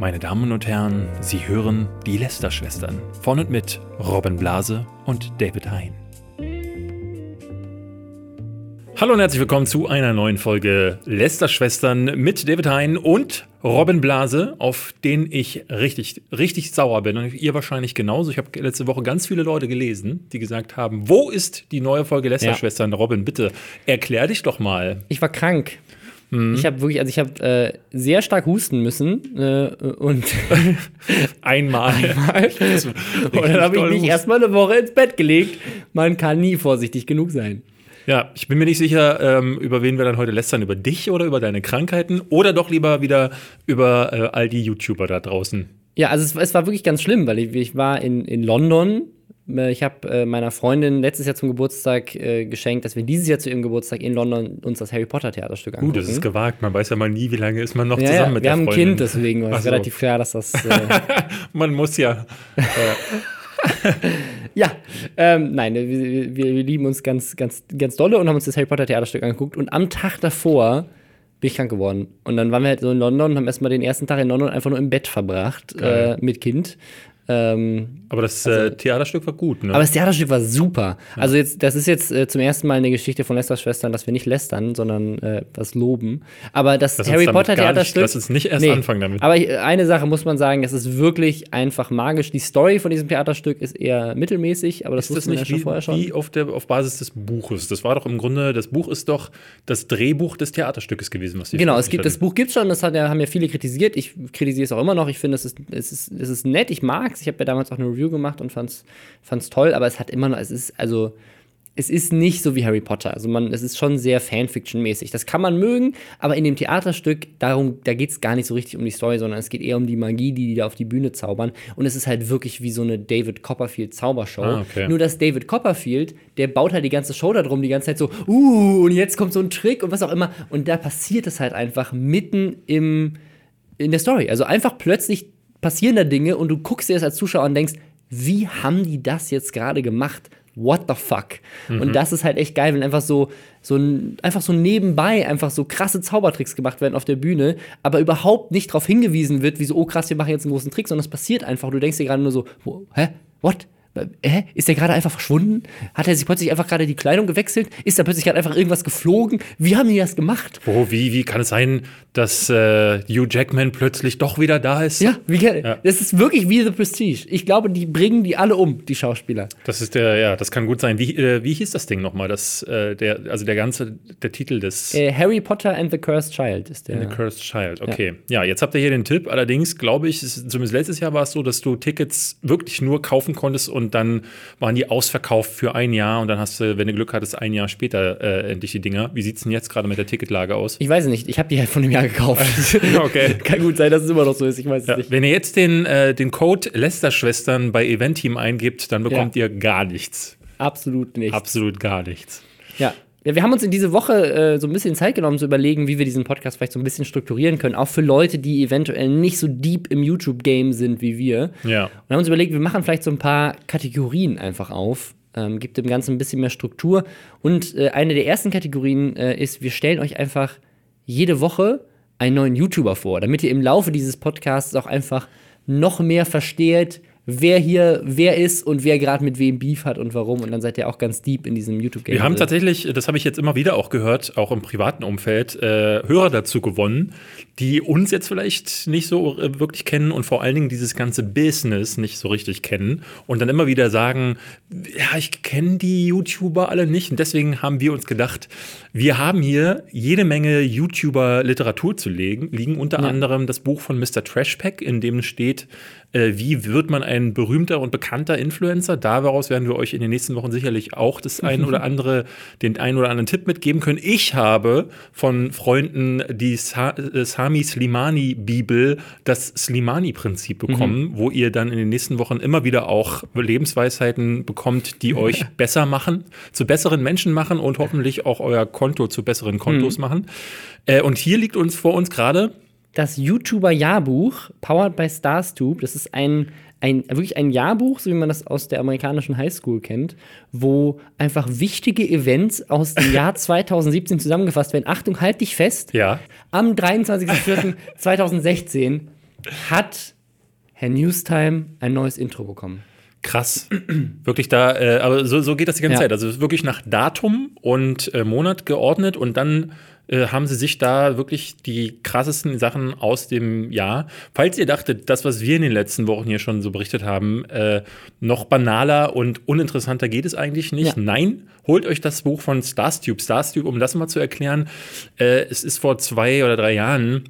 Meine Damen und Herren, Sie hören die Lester-Schwestern von und mit Robin Blase und David Hein. Hallo und herzlich willkommen zu einer neuen Folge Lester-Schwestern mit David Hein und Robin Blase, auf den ich richtig, richtig sauer bin. Und ihr wahrscheinlich genauso. Ich habe letzte Woche ganz viele Leute gelesen, die gesagt haben: Wo ist die neue Folge Lester-Schwestern? Ja. Robin, bitte erklär dich doch mal. Ich war krank. Mhm. Ich habe wirklich, also ich habe äh, sehr stark husten müssen äh, und einmal. einmal. und dann habe ich mich erstmal eine Woche ins Bett gelegt. Man kann nie vorsichtig genug sein. Ja, ich bin mir nicht sicher, ähm, über wen wir dann heute lästern. Über dich oder über deine Krankheiten oder doch lieber wieder über äh, all die YouTuber da draußen. Ja, also es, es war wirklich ganz schlimm, weil ich, ich war in, in London ich habe äh, meiner Freundin letztes Jahr zum Geburtstag äh, geschenkt, dass wir dieses Jahr zu ihrem Geburtstag in London uns das Harry Potter Theaterstück angucken. Gut, das ist gewagt. Man weiß ja mal nie, wie lange ist man noch ja, zusammen ja, mit der Freundin. Wir haben ein Kind, deswegen war es so. relativ klar, dass das. Äh man muss ja. ja, ähm, nein, wir, wir, wir, lieben uns ganz, ganz, ganz dolle und haben uns das Harry Potter Theaterstück angeguckt. Und am Tag davor bin ich krank geworden. Und dann waren wir halt so in London und haben erstmal den ersten Tag in London einfach nur im Bett verbracht äh, mit Kind. Ähm, aber das also, äh, Theaterstück war gut, ne? Aber das Theaterstück war super. Ja. Also jetzt, das ist jetzt äh, zum ersten Mal eine Geschichte von Lesters Schwestern, dass wir nicht lästern, sondern äh, was loben. Aber das lass Harry Potter Theaterstück. Lass uns nicht erst nee, anfangen damit. Aber eine Sache muss man sagen, das ist wirklich einfach magisch. Die Story von diesem Theaterstück ist eher mittelmäßig, aber das ist das nicht ja schon wie, vorher schon. Wie auf, der, auf Basis des Buches. Das war doch im Grunde, das Buch ist doch das Drehbuch des Theaterstückes gewesen, was Genau, es gibt, das Buch gibt es schon, das hat, haben ja viele kritisiert. Ich kritisiere es auch immer noch. Ich finde, es ist, es, ist, es ist nett, ich mag es. Ich habe ja damals auch eine Review gemacht und fand's, fand's toll, aber es hat immer noch, es ist, also, es ist nicht so wie Harry Potter. Also man, es ist schon sehr Fanfiction-mäßig. Das kann man mögen, aber in dem Theaterstück, darum, da geht es gar nicht so richtig um die Story, sondern es geht eher um die Magie, die die da auf die Bühne zaubern. Und es ist halt wirklich wie so eine David Copperfield-Zaubershow. Ah, okay. Nur dass David Copperfield, der baut halt die ganze Show darum, die ganze Zeit so, uh, und jetzt kommt so ein Trick und was auch immer. Und da passiert es halt einfach mitten im, in der Story. Also einfach plötzlich passieren da Dinge und du guckst dir das als Zuschauer und denkst, wie haben die das jetzt gerade gemacht? What the fuck? Mhm. Und das ist halt echt geil, wenn einfach so, so einfach so nebenbei einfach so krasse Zaubertricks gemacht werden auf der Bühne, aber überhaupt nicht darauf hingewiesen wird, wie so, oh krass, wir machen jetzt einen großen Trick, sondern es passiert einfach. Du denkst dir gerade nur so, hä? What? Hä? Ist der gerade einfach verschwunden? Hat er sich plötzlich einfach gerade die Kleidung gewechselt? Ist da plötzlich gerade einfach irgendwas geflogen? Wie haben die das gemacht? Oh, wie, wie kann es sein, dass äh, Hugh Jackman plötzlich doch wieder da ist? Ja, wie, ja, das ist wirklich wie The Prestige. Ich glaube, die bringen die alle um, die Schauspieler. Das ist der, ja, das kann gut sein. Wie, äh, wie hieß das Ding nochmal? Das, äh, der, also der ganze, der Titel des. Äh, Harry Potter and the Cursed Child ist der. And the Cursed Child, okay. Ja. ja, jetzt habt ihr hier den Tipp. Allerdings glaube ich, zumindest letztes Jahr war es so, dass du Tickets wirklich nur kaufen konntest und dann waren die ausverkauft für ein Jahr und dann hast du, wenn du Glück hattest, ein Jahr später äh, endlich die Dinger. Wie sieht es denn jetzt gerade mit der Ticketlage aus? Ich weiß es nicht. Ich habe die halt von dem Jahr gekauft. okay. Kann gut sein, dass es immer noch so ist. Ich weiß ja. es nicht. Wenn ihr jetzt den, äh, den Code Lester-Schwestern bei Event-Team eingibt, dann bekommt ja. ihr gar nichts. Absolut nichts. Absolut gar nichts. Ja, ja, wir haben uns in diese Woche äh, so ein bisschen Zeit genommen, zu überlegen, wie wir diesen Podcast vielleicht so ein bisschen strukturieren können. Auch für Leute, die eventuell nicht so deep im YouTube-Game sind wie wir. Ja. Und haben uns überlegt, wir machen vielleicht so ein paar Kategorien einfach auf. Ähm, gibt dem Ganzen ein bisschen mehr Struktur. Und äh, eine der ersten Kategorien äh, ist, wir stellen euch einfach jede Woche einen neuen YouTuber vor, damit ihr im Laufe dieses Podcasts auch einfach noch mehr versteht, wer hier wer ist und wer gerade mit wem Beef hat und warum. Und dann seid ihr auch ganz deep in diesem YouTube-Game. Wir haben tatsächlich, das habe ich jetzt immer wieder auch gehört, auch im privaten Umfeld, äh, Hörer dazu gewonnen, die uns jetzt vielleicht nicht so äh, wirklich kennen und vor allen Dingen dieses ganze Business nicht so richtig kennen und dann immer wieder sagen, ja, ich kenne die YouTuber alle nicht. Und deswegen haben wir uns gedacht, wir haben hier jede Menge YouTuber-Literatur zu legen, liegen unter ja. anderem das Buch von Mr. Trashpack, in dem steht, äh, wie wird man ein berühmter und bekannter Influencer? Daraus werden wir euch in den nächsten Wochen sicherlich auch das ein oder andere, den einen oder anderen Tipp mitgeben können. Ich habe von Freunden die Sa äh, Sami Slimani Bibel, das Slimani-Prinzip bekommen, mhm. wo ihr dann in den nächsten Wochen immer wieder auch Lebensweisheiten bekommt, die euch besser machen, zu besseren Menschen machen und hoffentlich auch euer Konto zu besseren Kontos mhm. machen. Äh, und hier liegt uns vor uns gerade das YouTuber-Jahrbuch, powered by StarsTube. Das ist ein, ein, wirklich ein Jahrbuch, so wie man das aus der amerikanischen Highschool kennt, wo einfach wichtige Events aus dem Jahr 2017 zusammengefasst werden. Achtung, halt dich fest. Ja. Am 23.04.2016 hat Herr Newstime ein neues Intro bekommen. Krass. wirklich da, äh, aber so, so geht das die ganze Ja. Zeit. Also wirklich nach Datum und äh, Monat geordnet und dann äh, haben sie sich da wirklich die krassesten Sachen aus dem Jahr. Falls ihr dachtet, das, was wir in den letzten Wochen hier schon so berichtet haben, äh, noch banaler und uninteressanter geht es eigentlich nicht. Ja. Nein, holt euch das Buch von Starstube. Starstube, um das mal zu erklären, äh, es ist vor zwei oder drei Jahren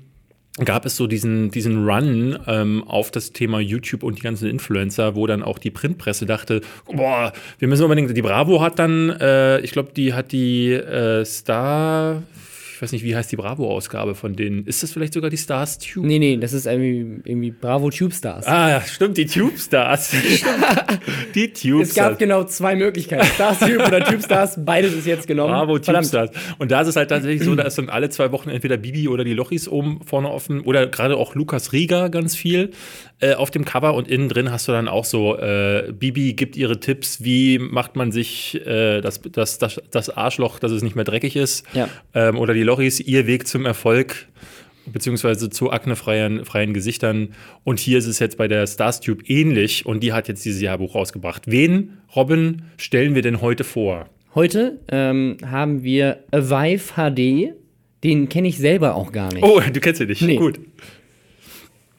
gab es so diesen, diesen Run ähm, auf das Thema YouTube und die ganzen Influencer, wo dann auch die Printpresse dachte, boah, wir müssen unbedingt, die Bravo hat dann, äh, ich glaube, die hat die äh, Star, ich weiß nicht, wie heißt die Bravo-Ausgabe von denen? Ist das vielleicht sogar die Stars Tube? Nee, nee, das ist irgendwie, irgendwie Bravo Tube Stars. Ah, stimmt, die Tube Stars. die Tube es gab genau zwei Möglichkeiten. Stars Tube oder Tube Stars, beides ist jetzt genommen. Bravo, Verdammt. Tubestars. Und da ist es halt tatsächlich so, da ist dann alle zwei Wochen entweder Bibi oder die Lochis oben vorne offen oder gerade auch Lukas Rieger ganz viel äh, auf dem Cover und innen drin hast du dann auch so, äh, Bibi gibt ihre Tipps, wie macht man sich äh, das, das, das, das Arschloch, dass es nicht mehr dreckig ist. Ja. Ähm, oder die Lochis, ihr Weg zum Erfolg beziehungsweise zu aknefreien freien Gesichtern. Und hier ist es jetzt bei der Starstube ähnlich und die hat jetzt dieses Jahrbuch rausgebracht. Wen, Robin, stellen wir denn heute vor? Heute ähm, haben wir Avive HD. Den kenne ich selber auch gar nicht. Oh, du kennst ihn nicht. Nee. Gut.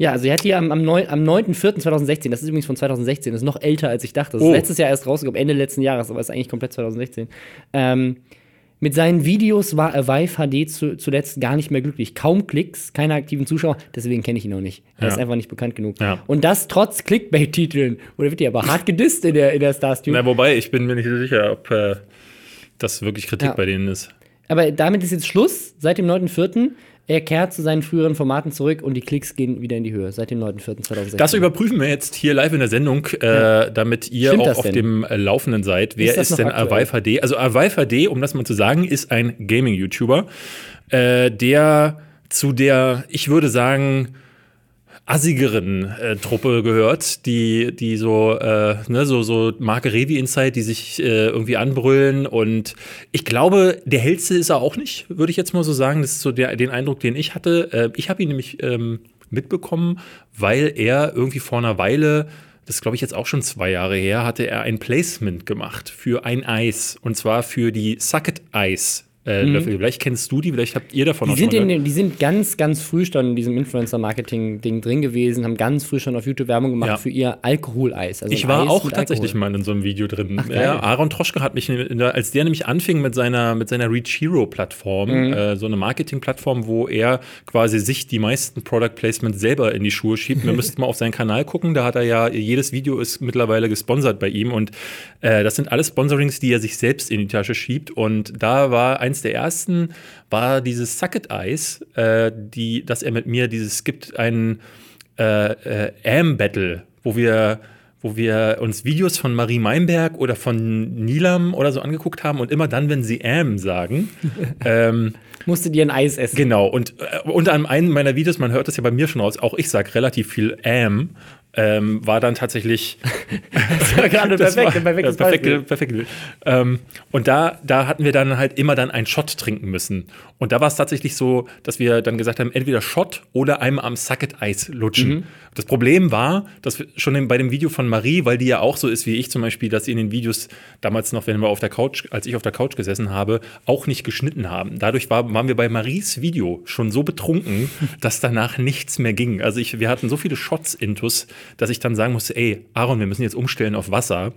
Ja, also er hat die am, am, am 9.4.2016, das ist übrigens von 2016, das ist noch älter als ich dachte. Das ist Oh. letztes Jahr erst rausgekommen, Ende letzten Jahres, aber ist eigentlich komplett 2016. Ähm, mit seinen Videos war Avive HD zu, zuletzt gar nicht mehr glücklich. Kaum Klicks, keine aktiven Zuschauer, deswegen kenne ich ihn noch nicht. Er Ja. ist einfach nicht bekannt genug. Ja. Und das trotz Clickbait-Titeln. Oder wird die aber hart gedisst in der, in der Starstube. Na, wobei, ich bin mir nicht so sicher, ob äh, das wirklich Kritik Ja. bei denen ist. Aber damit ist jetzt Schluss. Seit dem 9.4. Er kehrt zu seinen früheren Formaten zurück und die Klicks gehen wieder in die Höhe. Seit dem 9.4.2016. Das überprüfen wir jetzt hier live in der Sendung, äh, damit ihr Stimmt auch auf denn? dem äh, Laufenden seid. Wer Ist ist, denn? Avive HD? Also Avive HD, um das mal zu sagen, ist ein Gaming-YouTuber, äh, der zu der, ich würde sagen, assigeren äh, Truppe gehört, die, die so, äh, ne, so, so Marke Revi Insight, die sich äh, irgendwie anbrüllen. Und ich glaube, der hellste ist er auch nicht, würde ich jetzt mal so sagen. Das ist so der, den Eindruck, den ich hatte. Äh, ich habe ihn nämlich ähm, mitbekommen, weil er irgendwie vor einer Weile das glaube ich, jetzt auch schon zwei Jahre her, hatte er ein Placement gemacht für ein Eis. Und zwar für die Sucket Eis. Äh, Löffel. Vielleicht kennst du die, vielleicht habt ihr davon Die auch sind, schon in, die sind ganz, ganz früh schon in diesem Influencer-Marketing-Ding drin gewesen, haben ganz früh schon auf YouTube Werbung gemacht Ja. für ihr Alkoholeis. Also Ich ein war Eis auch tatsächlich Alkohol. mal in so einem Video drin. Ach, ja, Aaron Troschke hat mich, als der nämlich anfing mit seiner, mit seiner Reach Hero Plattform, Mhm. äh, so eine Marketing-Plattform, wo er quasi sich die meisten Product Placements selber in die Schuhe schiebt. Wir müssten mal auf seinen Kanal gucken, da hat er ja, jedes Video ist mittlerweile gesponsert bei ihm und äh, das sind alles Sponsorings, die er sich selbst in die Tasche schiebt. Und da war eins der ersten, war dieses Sucket Eis, äh, die, dass er mit mir dieses, es gibt einen äh, äh, Am-Battle, wo wir, wo wir uns Videos von Marie Meinberg oder von Nilam oder so angeguckt haben und immer dann, wenn sie Am sagen, ähm, Musste dir ein Eis essen. genau, und äh, unter einem meiner Videos, man hört das ja bei mir schon raus, auch ich sage relativ viel Am, ähm, war dann tatsächlich Das war gerade das perfekt, perfektes. Ähm, und da, da hatten wir dann halt immer dann einen Shot trinken müssen. Und da war es tatsächlich so, dass wir dann gesagt haben, entweder Shot oder einmal am Sucket-Eis lutschen. Mhm. Das Problem war, dass wir schon in, bei dem Video von Marie, weil die ja auch so ist wie ich zum Beispiel, dass sie in den Videos damals noch, wenn wir auf der Couch, als ich auf der Couch gesessen habe, auch nicht geschnitten haben. Dadurch war, waren wir bei Maries Video schon so betrunken, dass danach nichts mehr ging. Also ich, wir hatten so viele Shots intus, dass ich dann sagen musste, ey, Aaron, wir müssen jetzt umstellen auf Wasser.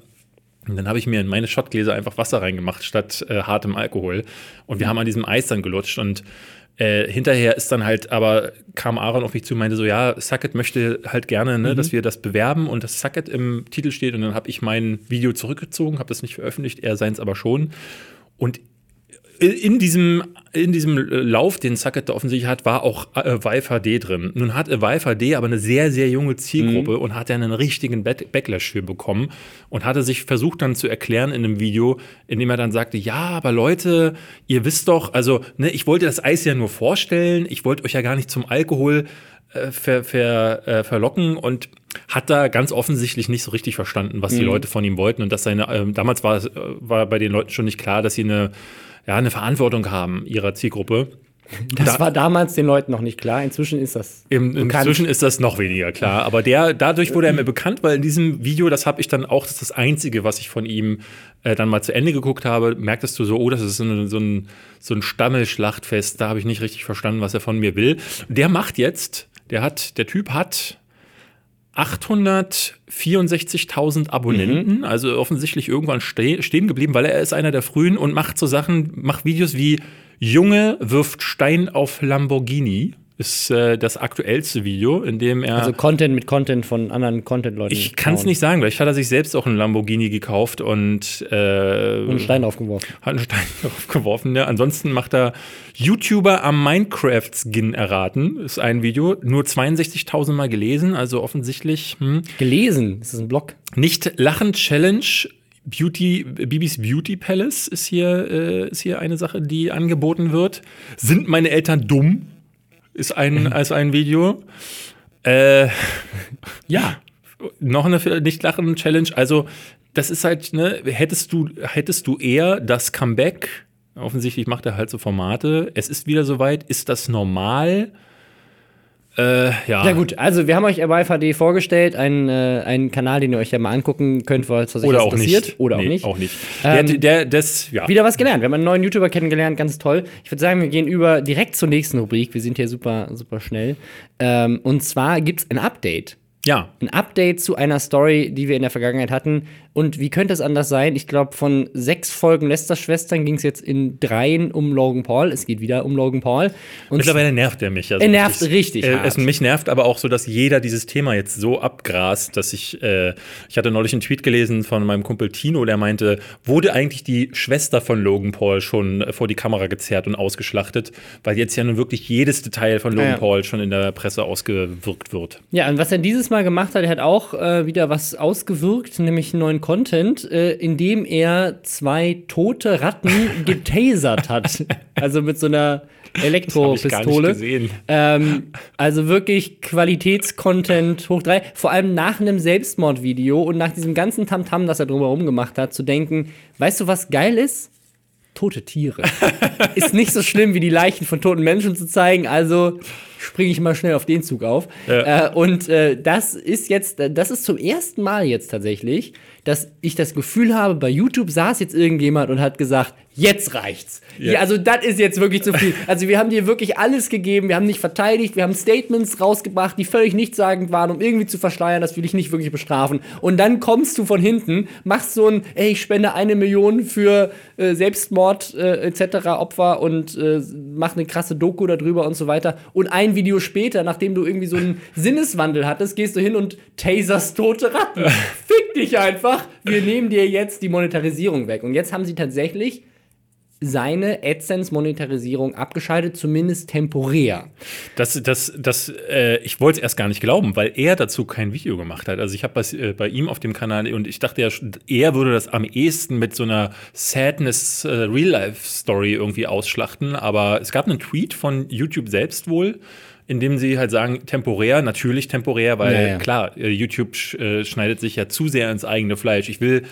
Und dann habe ich mir in meine Shotgläser einfach Wasser reingemacht, statt äh, hartem Alkohol. Und wir haben an diesem Eis dann gelutscht. Und äh, hinterher ist dann halt, aber kam Aaron auf mich zu und meinte so, ja, Sucket möchte halt gerne, ne, dass wir das bewerben und das Sucket im Titel steht. Und dann habe ich mein Video zurückgezogen, habe das nicht veröffentlicht, er seins aber schon. Und in diesem, in diesem Lauf, den Sucket da offensichtlich hat, war auch äh, Vive HD drin. Nun hat Vive HD aber eine sehr, sehr junge Zielgruppe und hat ja einen richtigen Back- Backlash für bekommen und hatte sich versucht dann zu erklären in einem Video, in dem er dann sagte, ja, aber Leute, ihr wisst doch, also, ne, ich wollte das Eis ja nur vorstellen, ich wollte euch ja gar nicht zum Alkohol äh, ver, ver, äh, verlocken und hat da ganz offensichtlich nicht so richtig verstanden, was die Leute von ihm wollten und dass seine, ähm, damals war, es, äh, war bei den Leuten schon nicht klar, dass sie eine, ja, eine Verantwortung haben ihrer Zielgruppe. Das Da- war damals den Leuten noch nicht klar. Inzwischen ist das. Im, inzwischen ist das noch weniger klar. Aber der, dadurch wurde er mir bekannt, weil in diesem Video, das habe ich dann auch, das ist das Einzige, was ich von ihm äh, dann mal zu Ende geguckt habe, merktest du so, oh, das ist so, ein- so ein, so ein Stammelschlachtfest, da habe ich nicht richtig verstanden, was er von mir will. Der macht jetzt, der hat, der Typ hat 864.000 Abonnenten, also offensichtlich irgendwann ste stehen geblieben, weil er ist einer der frühen und macht so Sachen, macht Videos wie Junge wirft Stein auf Lamborghini. Ist äh, das aktuellste Video, in dem er. Also Content mit Content von anderen Content-Leuten. ich kann es nicht sagen, vielleicht hat er sich selbst auch einen Lamborghini gekauft und, äh, Und einen Stein aufgeworfen. hat einen Stein draufgeworfen. Ja. Ansonsten macht er YouTuber am Minecraft-Skin erraten. Ist ein Video, nur 62.000 Mal gelesen, also offensichtlich. Hm. Gelesen. Ist das ein Blog? Nicht Lachen Challenge. Beauty, Bibis Beauty Palace ist hier, äh, ist hier eine Sache, die angeboten wird. Sind meine Eltern dumm? Ist ein, als ein Video. Äh, ja, noch eine Nicht-Lachen-Challenge. Also, das ist halt, ne, hättest du, hättest du eher das Comeback, offensichtlich macht er halt so Formate, es ist wieder soweit, ist das normal? Äh, ja. Ja gut, also wir haben euch YVD vorgestellt, einen, äh, einen Kanal, den ihr euch ja mal angucken könnt, was euch Oder auch interessiert. nicht. Oder Nee, auch nicht. Auch nicht. Ähm, der, der, das, ja. Wieder was gelernt. Wir haben einen neuen YouTuber kennengelernt, ganz toll. Ich würde sagen, wir gehen über direkt zur nächsten Rubrik. Wir sind hier super, super schnell. Ähm, und zwar gibt es ein Update. Ja, Ein Update zu einer Story, die wir in der Vergangenheit hatten. Und wie könnte es anders sein? Ich glaube, von sechs Folgen Lester-Schwestern ging es jetzt in dreien um Logan Paul. Es geht wieder um Logan Paul. Und Mittlerweile nervt er mich. Also Er nervt richtig Äh, hart. es, mich nervt aber auch so, dass jeder dieses Thema jetzt so abgrast, dass ich, äh, ich hatte neulich einen Tweet gelesen von meinem Kumpel Tino, der meinte, wurde eigentlich die Schwester von Logan Paul schon äh, vor die Kamera gezerrt und ausgeschlachtet, weil jetzt ja nun wirklich jedes Detail von Logan Ja. Paul schon in der Presse ausgewirkt wird. Ja, und was er dieses Mal gemacht hat, er hat auch äh, wieder was ausgewirkt, nämlich neuen Content, äh, indem er zwei tote Ratten getasert hat. Also mit so einer Elektropistole. gesehen. Ähm, also wirklich Qualitätscontent hoch drei. Vor allem nach einem Selbstmordvideo und nach diesem ganzen Tamtam, das er drumherum gemacht hat, zu denken, weißt du, was geil ist? Tote Tiere. ist nicht so schlimm, wie die Leichen von toten Menschen zu zeigen, also springe ich mal schnell auf den Zug auf. Ja. Äh, und äh, das ist jetzt, das ist zum ersten Mal jetzt tatsächlich, dass ich das Gefühl habe, bei YouTube saß jetzt irgendjemand und hat gesagt, jetzt reicht's. Ja. Ja, also das ist jetzt wirklich zu viel. Also wir haben dir wirklich alles gegeben, wir haben nicht verteidigt, wir haben Statements rausgebracht, die völlig nichtssagend waren, um irgendwie zu verschleiern, dass wir dich nicht wirklich bestrafen. Und dann kommst du von hinten, machst so ein, ey, ich spende eine Million für äh, Selbstmord äh, etc. Opfer und äh, mach eine krasse Doku darüber und so weiter. Und ein Video später, nachdem du irgendwie so einen Sinneswandel hattest, gehst du hin und taserst tote Ratten. Fick dich einfach. Wir nehmen dir jetzt die Monetarisierung weg. Und jetzt haben sie tatsächlich seine AdSense-Monetarisierung abgeschaltet, zumindest temporär. Das, das, das, äh, ich wollte es erst gar nicht glauben, weil er dazu kein Video gemacht hat. Also ich habe äh, bei ihm auf dem Kanal und ich dachte ja, er würde das am ehesten mit so einer Sadness äh, irgendwie ausschlachten. Aber es gab einen Tweet von YouTube selbst wohl, in dem sie halt sagen, temporär, natürlich temporär, weil Ja, ja. klar, äh, YouTube äh, schneidet sich ja zu sehr ins eigene Fleisch. Ich will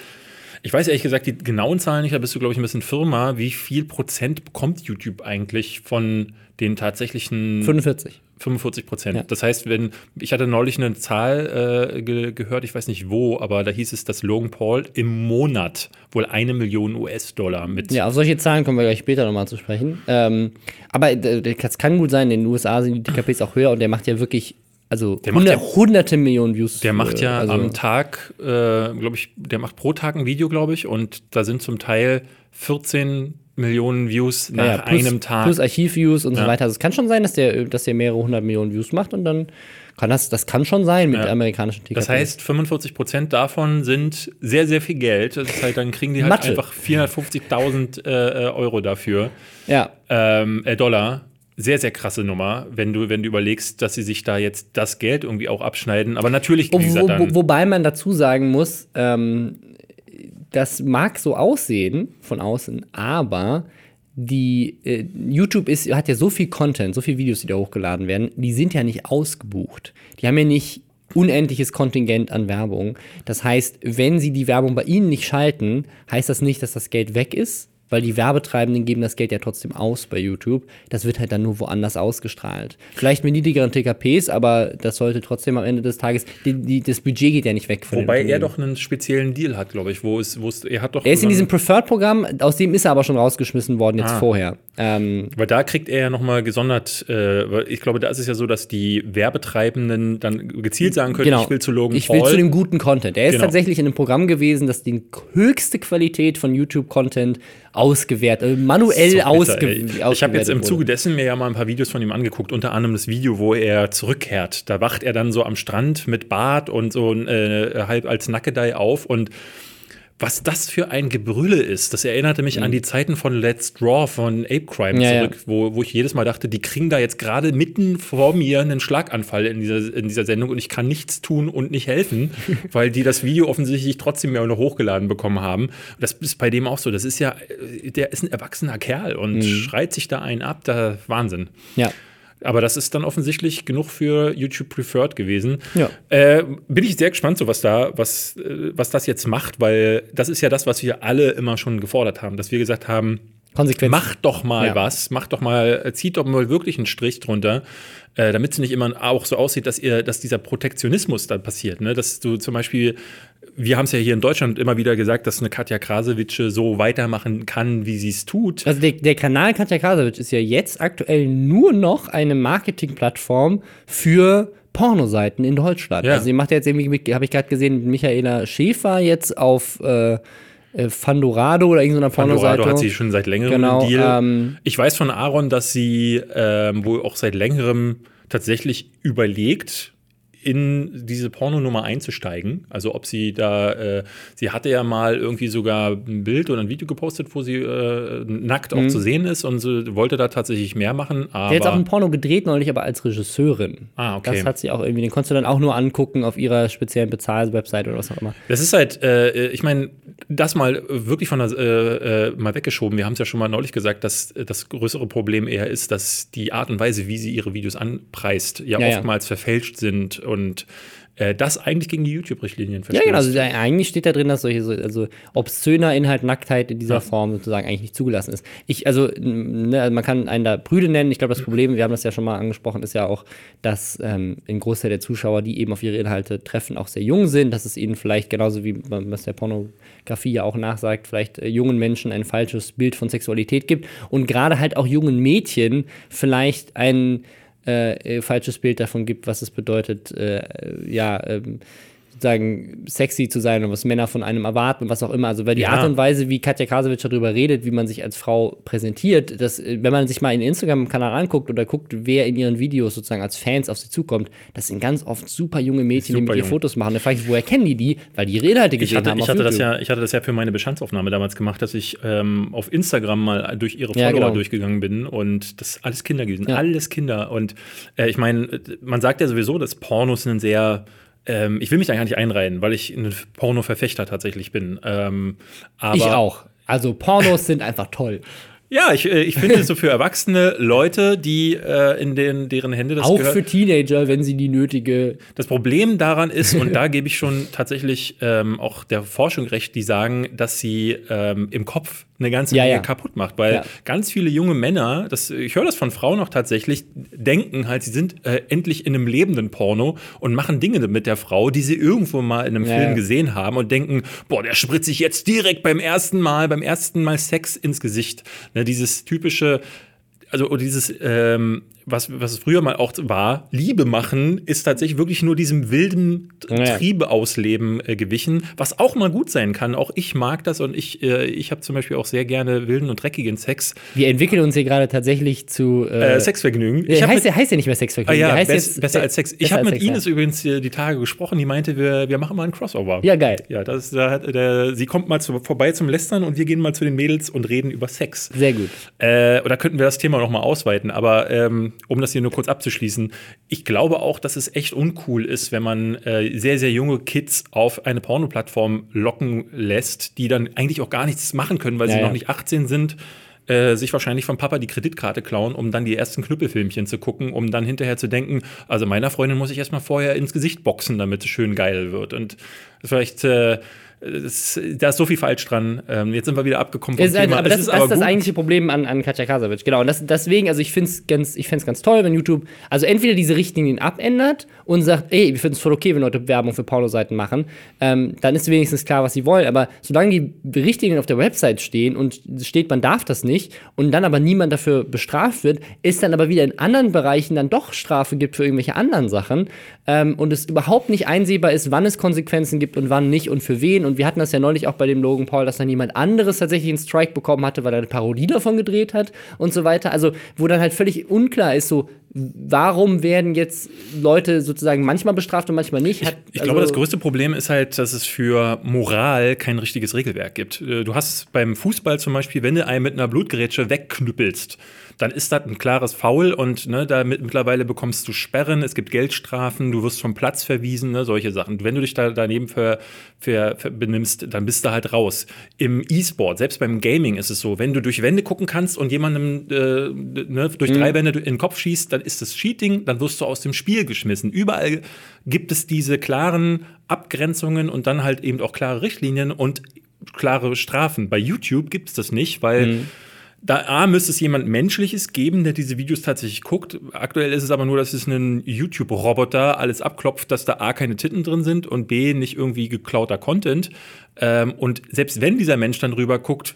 ich weiß ehrlich gesagt die genauen Zahlen nicht, da bist du, glaube ich, ein bisschen Firma. Wie viel Prozent bekommt YouTube eigentlich von den tatsächlichen 45. 45 Prozent. Ja. Das heißt, wenn ich hatte neulich eine Zahl äh, ge gehört, ich weiß nicht wo, aber da hieß es, dass Logan Paul im Monat wohl eine Million US-Dollar mit. Ja, auf solche Zahlen kommen wir gleich später nochmal zu sprechen. Ähm, aber das kann gut sein, in den USA sind die TKPs auch höher und der macht ja wirklich, also Der macht hundert, ja- hunderte Millionen Views. Der macht äh, ja also, am Tag, äh, glaube ich, der macht pro Tag ein Video, glaube ich, und da sind zum Teil 14 Millionen Views nach ja, plus, einem Tag. Plus Archivviews und Ja. so weiter. Also es kann schon sein, dass der, dass der mehrere hundert Millionen Views macht und dann kann das, das kann schon sein mit Ja. amerikanischen TKPs. Das heißt, 45 Prozent davon sind sehr, sehr viel Geld. Das ist halt, dann kriegen die halt Mathe. einfach 450.000 äh, äh, Euro dafür. ja. ähm, äh, Dollar. Sehr, sehr krasse Nummer, wenn du, wenn du überlegst, dass sie sich da jetzt das Geld irgendwie auch abschneiden. Aber natürlich, Wo, wo, wobei man dazu sagen muss, ähm, das mag so aussehen von außen, aber die äh, YouTube ist, hat ja so viel Content, so viele Videos, die da hochgeladen werden, die sind ja nicht ausgebucht. Die haben ja nicht unendliches Kontingent an Werbung. Das heißt, wenn sie die Werbung bei ihnen nicht schalten, heißt das nicht, dass das Geld weg ist, weil die Werbetreibenden geben das Geld ja trotzdem aus bei YouTube. Das wird halt dann nur woanders ausgestrahlt. Vielleicht mit niedrigeren TKPs, aber das sollte trotzdem am Ende des Tages, die, die, das Budget geht ja nicht weg von Wobei er doch einen speziellen Deal hat, glaube ich, wo es, wo es, er hat doch. Er ist in diesem Preferred-Programm, aus dem ist er aber schon rausgeschmissen worden jetzt ah. vorher. Ähm, weil da kriegt er ja nochmal gesondert, äh, ich glaube, da ist es ja so, dass die Werbetreibenden dann gezielt sagen können, genau. ich will zu Logan ich Paul. Ich will zu dem guten Content. Er ist genau. tatsächlich in einem Programm gewesen, das die höchste Qualität von YouTube-Content ausgewertet, äh, manuell so, ausge Ich habe jetzt im Zuge dessen mir ja mal ein paar Videos von ihm angeguckt, unter anderem das Video, wo er zurückkehrt. Da wacht er dann so am Strand mit Bart und so äh, halb als Nackedei auf und was das für ein Gebrülle ist. Das erinnerte mich mhm. an die Zeiten von Let's Draw von Ape Crime ja, zurück, ja. Wo, wo ich jedes Mal dachte, die kriegen da jetzt gerade mitten vor mir einen Schlaganfall in dieser, in dieser Sendung und ich kann nichts tun und nicht helfen, weil die das Video offensichtlich trotzdem mehr noch hochgeladen bekommen haben. Das ist bei dem auch so. Das ist ja, der ist ein erwachsener Kerl und mhm. schreit sich da einen ab. Da Wahnsinn. Ja. Aber das ist dann offensichtlich genug für YouTube Preferred gewesen. Ja. Äh, bin ich sehr gespannt, so was da, was, äh, was das jetzt macht, weil das ist ja das, was wir alle immer schon gefordert haben, dass wir gesagt haben, Konsequenz. Macht doch mal ja. was, macht doch mal, zieht doch mal wirklich einen Strich drunter, äh, damit es nicht immer auch so aussieht, dass ihr, dass dieser Protektionismus dann passiert, ne? Dass du zum Beispiel wir haben es ja hier in Deutschland immer wieder gesagt, dass eine Katja Krasowitsch so weitermachen kann, wie sie es tut. Also der, der, Kanal Katja Krasowitsch ist ja jetzt aktuell nur noch eine Marketingplattform für Pornoseiten in Deutschland. Ja. Also sie macht jetzt irgendwie, habe ich gerade gesehen, Michaela Schäfer jetzt auf äh, äh Fandorado oder irgendeiner Pornoseite. Fandorado hat sie schon seit längerem genau, einen Deal. Ähm, ich weiß von Aaron, dass sie ähm, wohl auch seit längerem tatsächlich überlegt, in diese Pornonummer einzusteigen. Also ob sie da, äh, sie hatte ja mal irgendwie sogar ein Bild oder ein Video gepostet, wo sie äh, nackt auch mhm. zu sehen ist und sie wollte da tatsächlich mehr machen. Aber sie hat auch ein Porno gedreht neulich, aber als Regisseurin. Ah, okay. Das hat sie auch irgendwie, den konntest du dann auch nur angucken auf ihrer speziellen Bezahl-Website oder was auch immer. Das ist halt, äh, ich meine, das mal wirklich von der, äh, äh, mal weggeschoben. Wir haben es ja schon mal neulich gesagt, dass das größere Problem eher ist, dass die Art und Weise, wie sie ihre Videos anpreist, ja, ja oftmals ja. verfälscht sind und äh, das eigentlich gegen die YouTube-Richtlinien verstößt. Ja, genau. Also eigentlich steht da drin, dass solche also obszöner Inhalt, Nacktheit in dieser ja. Form sozusagen eigentlich nicht zugelassen ist. Ich, also, ne, also man kann einen da Brüde nennen. Ich glaube, das Problem, wir haben das ja schon mal angesprochen, ist ja auch, dass ähm, ein Großteil der Zuschauer, die eben auf ihre Inhalte treffen, auch sehr jung sind. Dass es ihnen vielleicht genauso wie was der Pornografie ja auch nachsagt, vielleicht äh, jungen Menschen ein falsches Bild von Sexualität gibt und gerade halt auch jungen Mädchen vielleicht ein äh, falsches Bild davon gibt, was es bedeutet, äh, ja, ähm, sozusagen sexy zu sein und was Männer von einem erwarten und was auch immer. Also weil die ja. Art und Weise, wie Katja Krasowitsch darüber redet, wie man sich als Frau präsentiert, dass, wenn man sich mal in Instagram-Kanal anguckt oder guckt, wer in ihren Videos sozusagen als Fans auf sie zukommt, das sind ganz oft super junge Mädchen, super die mit ihr Fotos machen. Da frage ich, woher kennen die die? Weil die ihre Inhalte gesehen ich hatte, haben. Ich hatte, das ja, ich hatte das ja für meine Bestandsaufnahme damals gemacht, dass ich ähm, auf Instagram mal durch ihre Follower ja, genau. durchgegangen bin und das alles Kinder gewesen, ja. alles Kinder. Und äh, ich meine, man sagt ja sowieso, dass Pornos einen sehr ähm, ich will mich da gar nicht einreihen, weil ich ein Porno-Verfechter tatsächlich bin. Ähm, ich auch. Also Pornos sind einfach toll. Ja, ich, äh, ich finde so für erwachsene Leute, die äh, in den, deren Hände das Auch gehört, für Teenager, wenn sie die nötige. Das Problem daran ist, und da gebe ich schon tatsächlich ähm, auch der Forschung recht, die sagen, dass sie ähm, im Kopf eine ganze Menge ja, ja. kaputt macht, weil ja. ganz viele junge Männer, das, ich höre das von Frauen auch tatsächlich, denken halt, sie sind äh, endlich in einem lebenden Porno und machen Dinge mit der Frau, die sie irgendwo mal in einem Film gesehen haben und denken, boah, der spritzt sich jetzt direkt beim ersten Mal, beim ersten Mal Sex ins Gesicht. Ne, dieses typische also dieses, ähm, was, was es früher mal auch war, Liebe machen, ist tatsächlich wirklich nur diesem wilden ja. Triebe ausleben äh, gewichen, was auch mal gut sein kann. Auch ich mag das und ich, äh, ich habe zum Beispiel auch sehr gerne wilden und dreckigen Sex. Wir entwickeln uns hier gerade tatsächlich zu äh, äh Sexvergnügen. Ich heißt, mit, heißt ja nicht mehr Sexvergnügen. Ah, ja, heißt best, jetzt besser als Sex. Ich habe mit Sex, Ines ja. übrigens die Tage gesprochen, die meinte, wir, wir machen mal einen Crossover. Ja, geil. Ja, das, da, der, sie kommt mal zu, vorbei zum Lästern und wir gehen mal zu den Mädels und reden über Sex. Sehr gut. Äh, oder könnten wir das Thema noch mal ausweiten, aber ähm, um das hier nur kurz abzuschließen, ich glaube auch, dass es echt uncool ist, wenn man äh, sehr, sehr junge Kids auf eine Pornoplattform locken lässt, die dann eigentlich auch gar nichts machen können, weil ja, sie ja. noch nicht 18 sind. Äh, sich wahrscheinlich vom Papa die Kreditkarte klauen, um dann die ersten Knüppelfilmchen zu gucken, um dann hinterher zu denken, also meiner Freundin muss ich erstmal vorher ins Gesicht boxen, damit es schön geil wird. Und vielleicht äh, das, da ist so viel falsch dran. Ähm, jetzt sind wir wieder abgekommen vom Ist Thema. aber Es das ist, das, ist das eigentliche Problem an, an Katja Kasavitsch. Genau. Und das, deswegen, also ich finde es ganz, ich find's ganz toll, wenn YouTube also entweder diese Richtlinien abändert und sagt, ey, wir finden es voll okay, wenn Leute Werbung für Pornoseiten machen, ähm, dann ist wenigstens klar, was sie wollen. Aber solange die Richtlinien auf der Website stehen und steht, man darf das nicht und dann aber niemand dafür bestraft wird, ist dann aber wieder in anderen Bereichen dann doch Strafe gibt für irgendwelche anderen Sachen ähm, und es überhaupt nicht einsehbar ist, wann es Konsequenzen gibt und wann nicht und für wen. Und wir hatten das ja neulich auch bei dem Logan Paul, dass dann jemand anderes tatsächlich einen Strike bekommen hatte, weil er eine Parodie davon gedreht hat und so weiter. Also, wo dann halt völlig unklar ist, so, warum werden jetzt Leute sozusagen manchmal bestraft und manchmal nicht? Hat, Ich also, glaube, das größte Problem ist halt, dass es für Moral kein richtiges Regelwerk gibt. Äh, Du hast beim Fußball zum Beispiel, wenn du einen mit einer Blutgerätsche wegknüppelst, dann ist das ein klares Foul und ne, damit mittlerweile bekommst du Sperren, es gibt Geldstrafen, du wirst vom Platz verwiesen, ne, solche Sachen. Wenn du dich da daneben ver, ver, ver benimmst, dann bist du halt raus. Im E-Sport, selbst beim Gaming ist es so, wenn du durch Wände gucken kannst und jemandem äh, ne, durch drei Wände in den Kopf schießt, dann ist das Cheating, dann wirst du aus dem Spiel geschmissen. Überall gibt es diese klaren Abgrenzungen und dann halt eben auch klare Richtlinien und klare Strafen. Bei YouTube gibt es das nicht, weil da A, müsste es jemand Menschliches geben, der diese Videos tatsächlich guckt. Aktuell ist es aber nur, dass es ein YouTube-Roboter alles abklopft, dass da A, keine Titten drin sind und B, nicht irgendwie geklauter Content. Ähm, und selbst wenn dieser Mensch dann rüber guckt,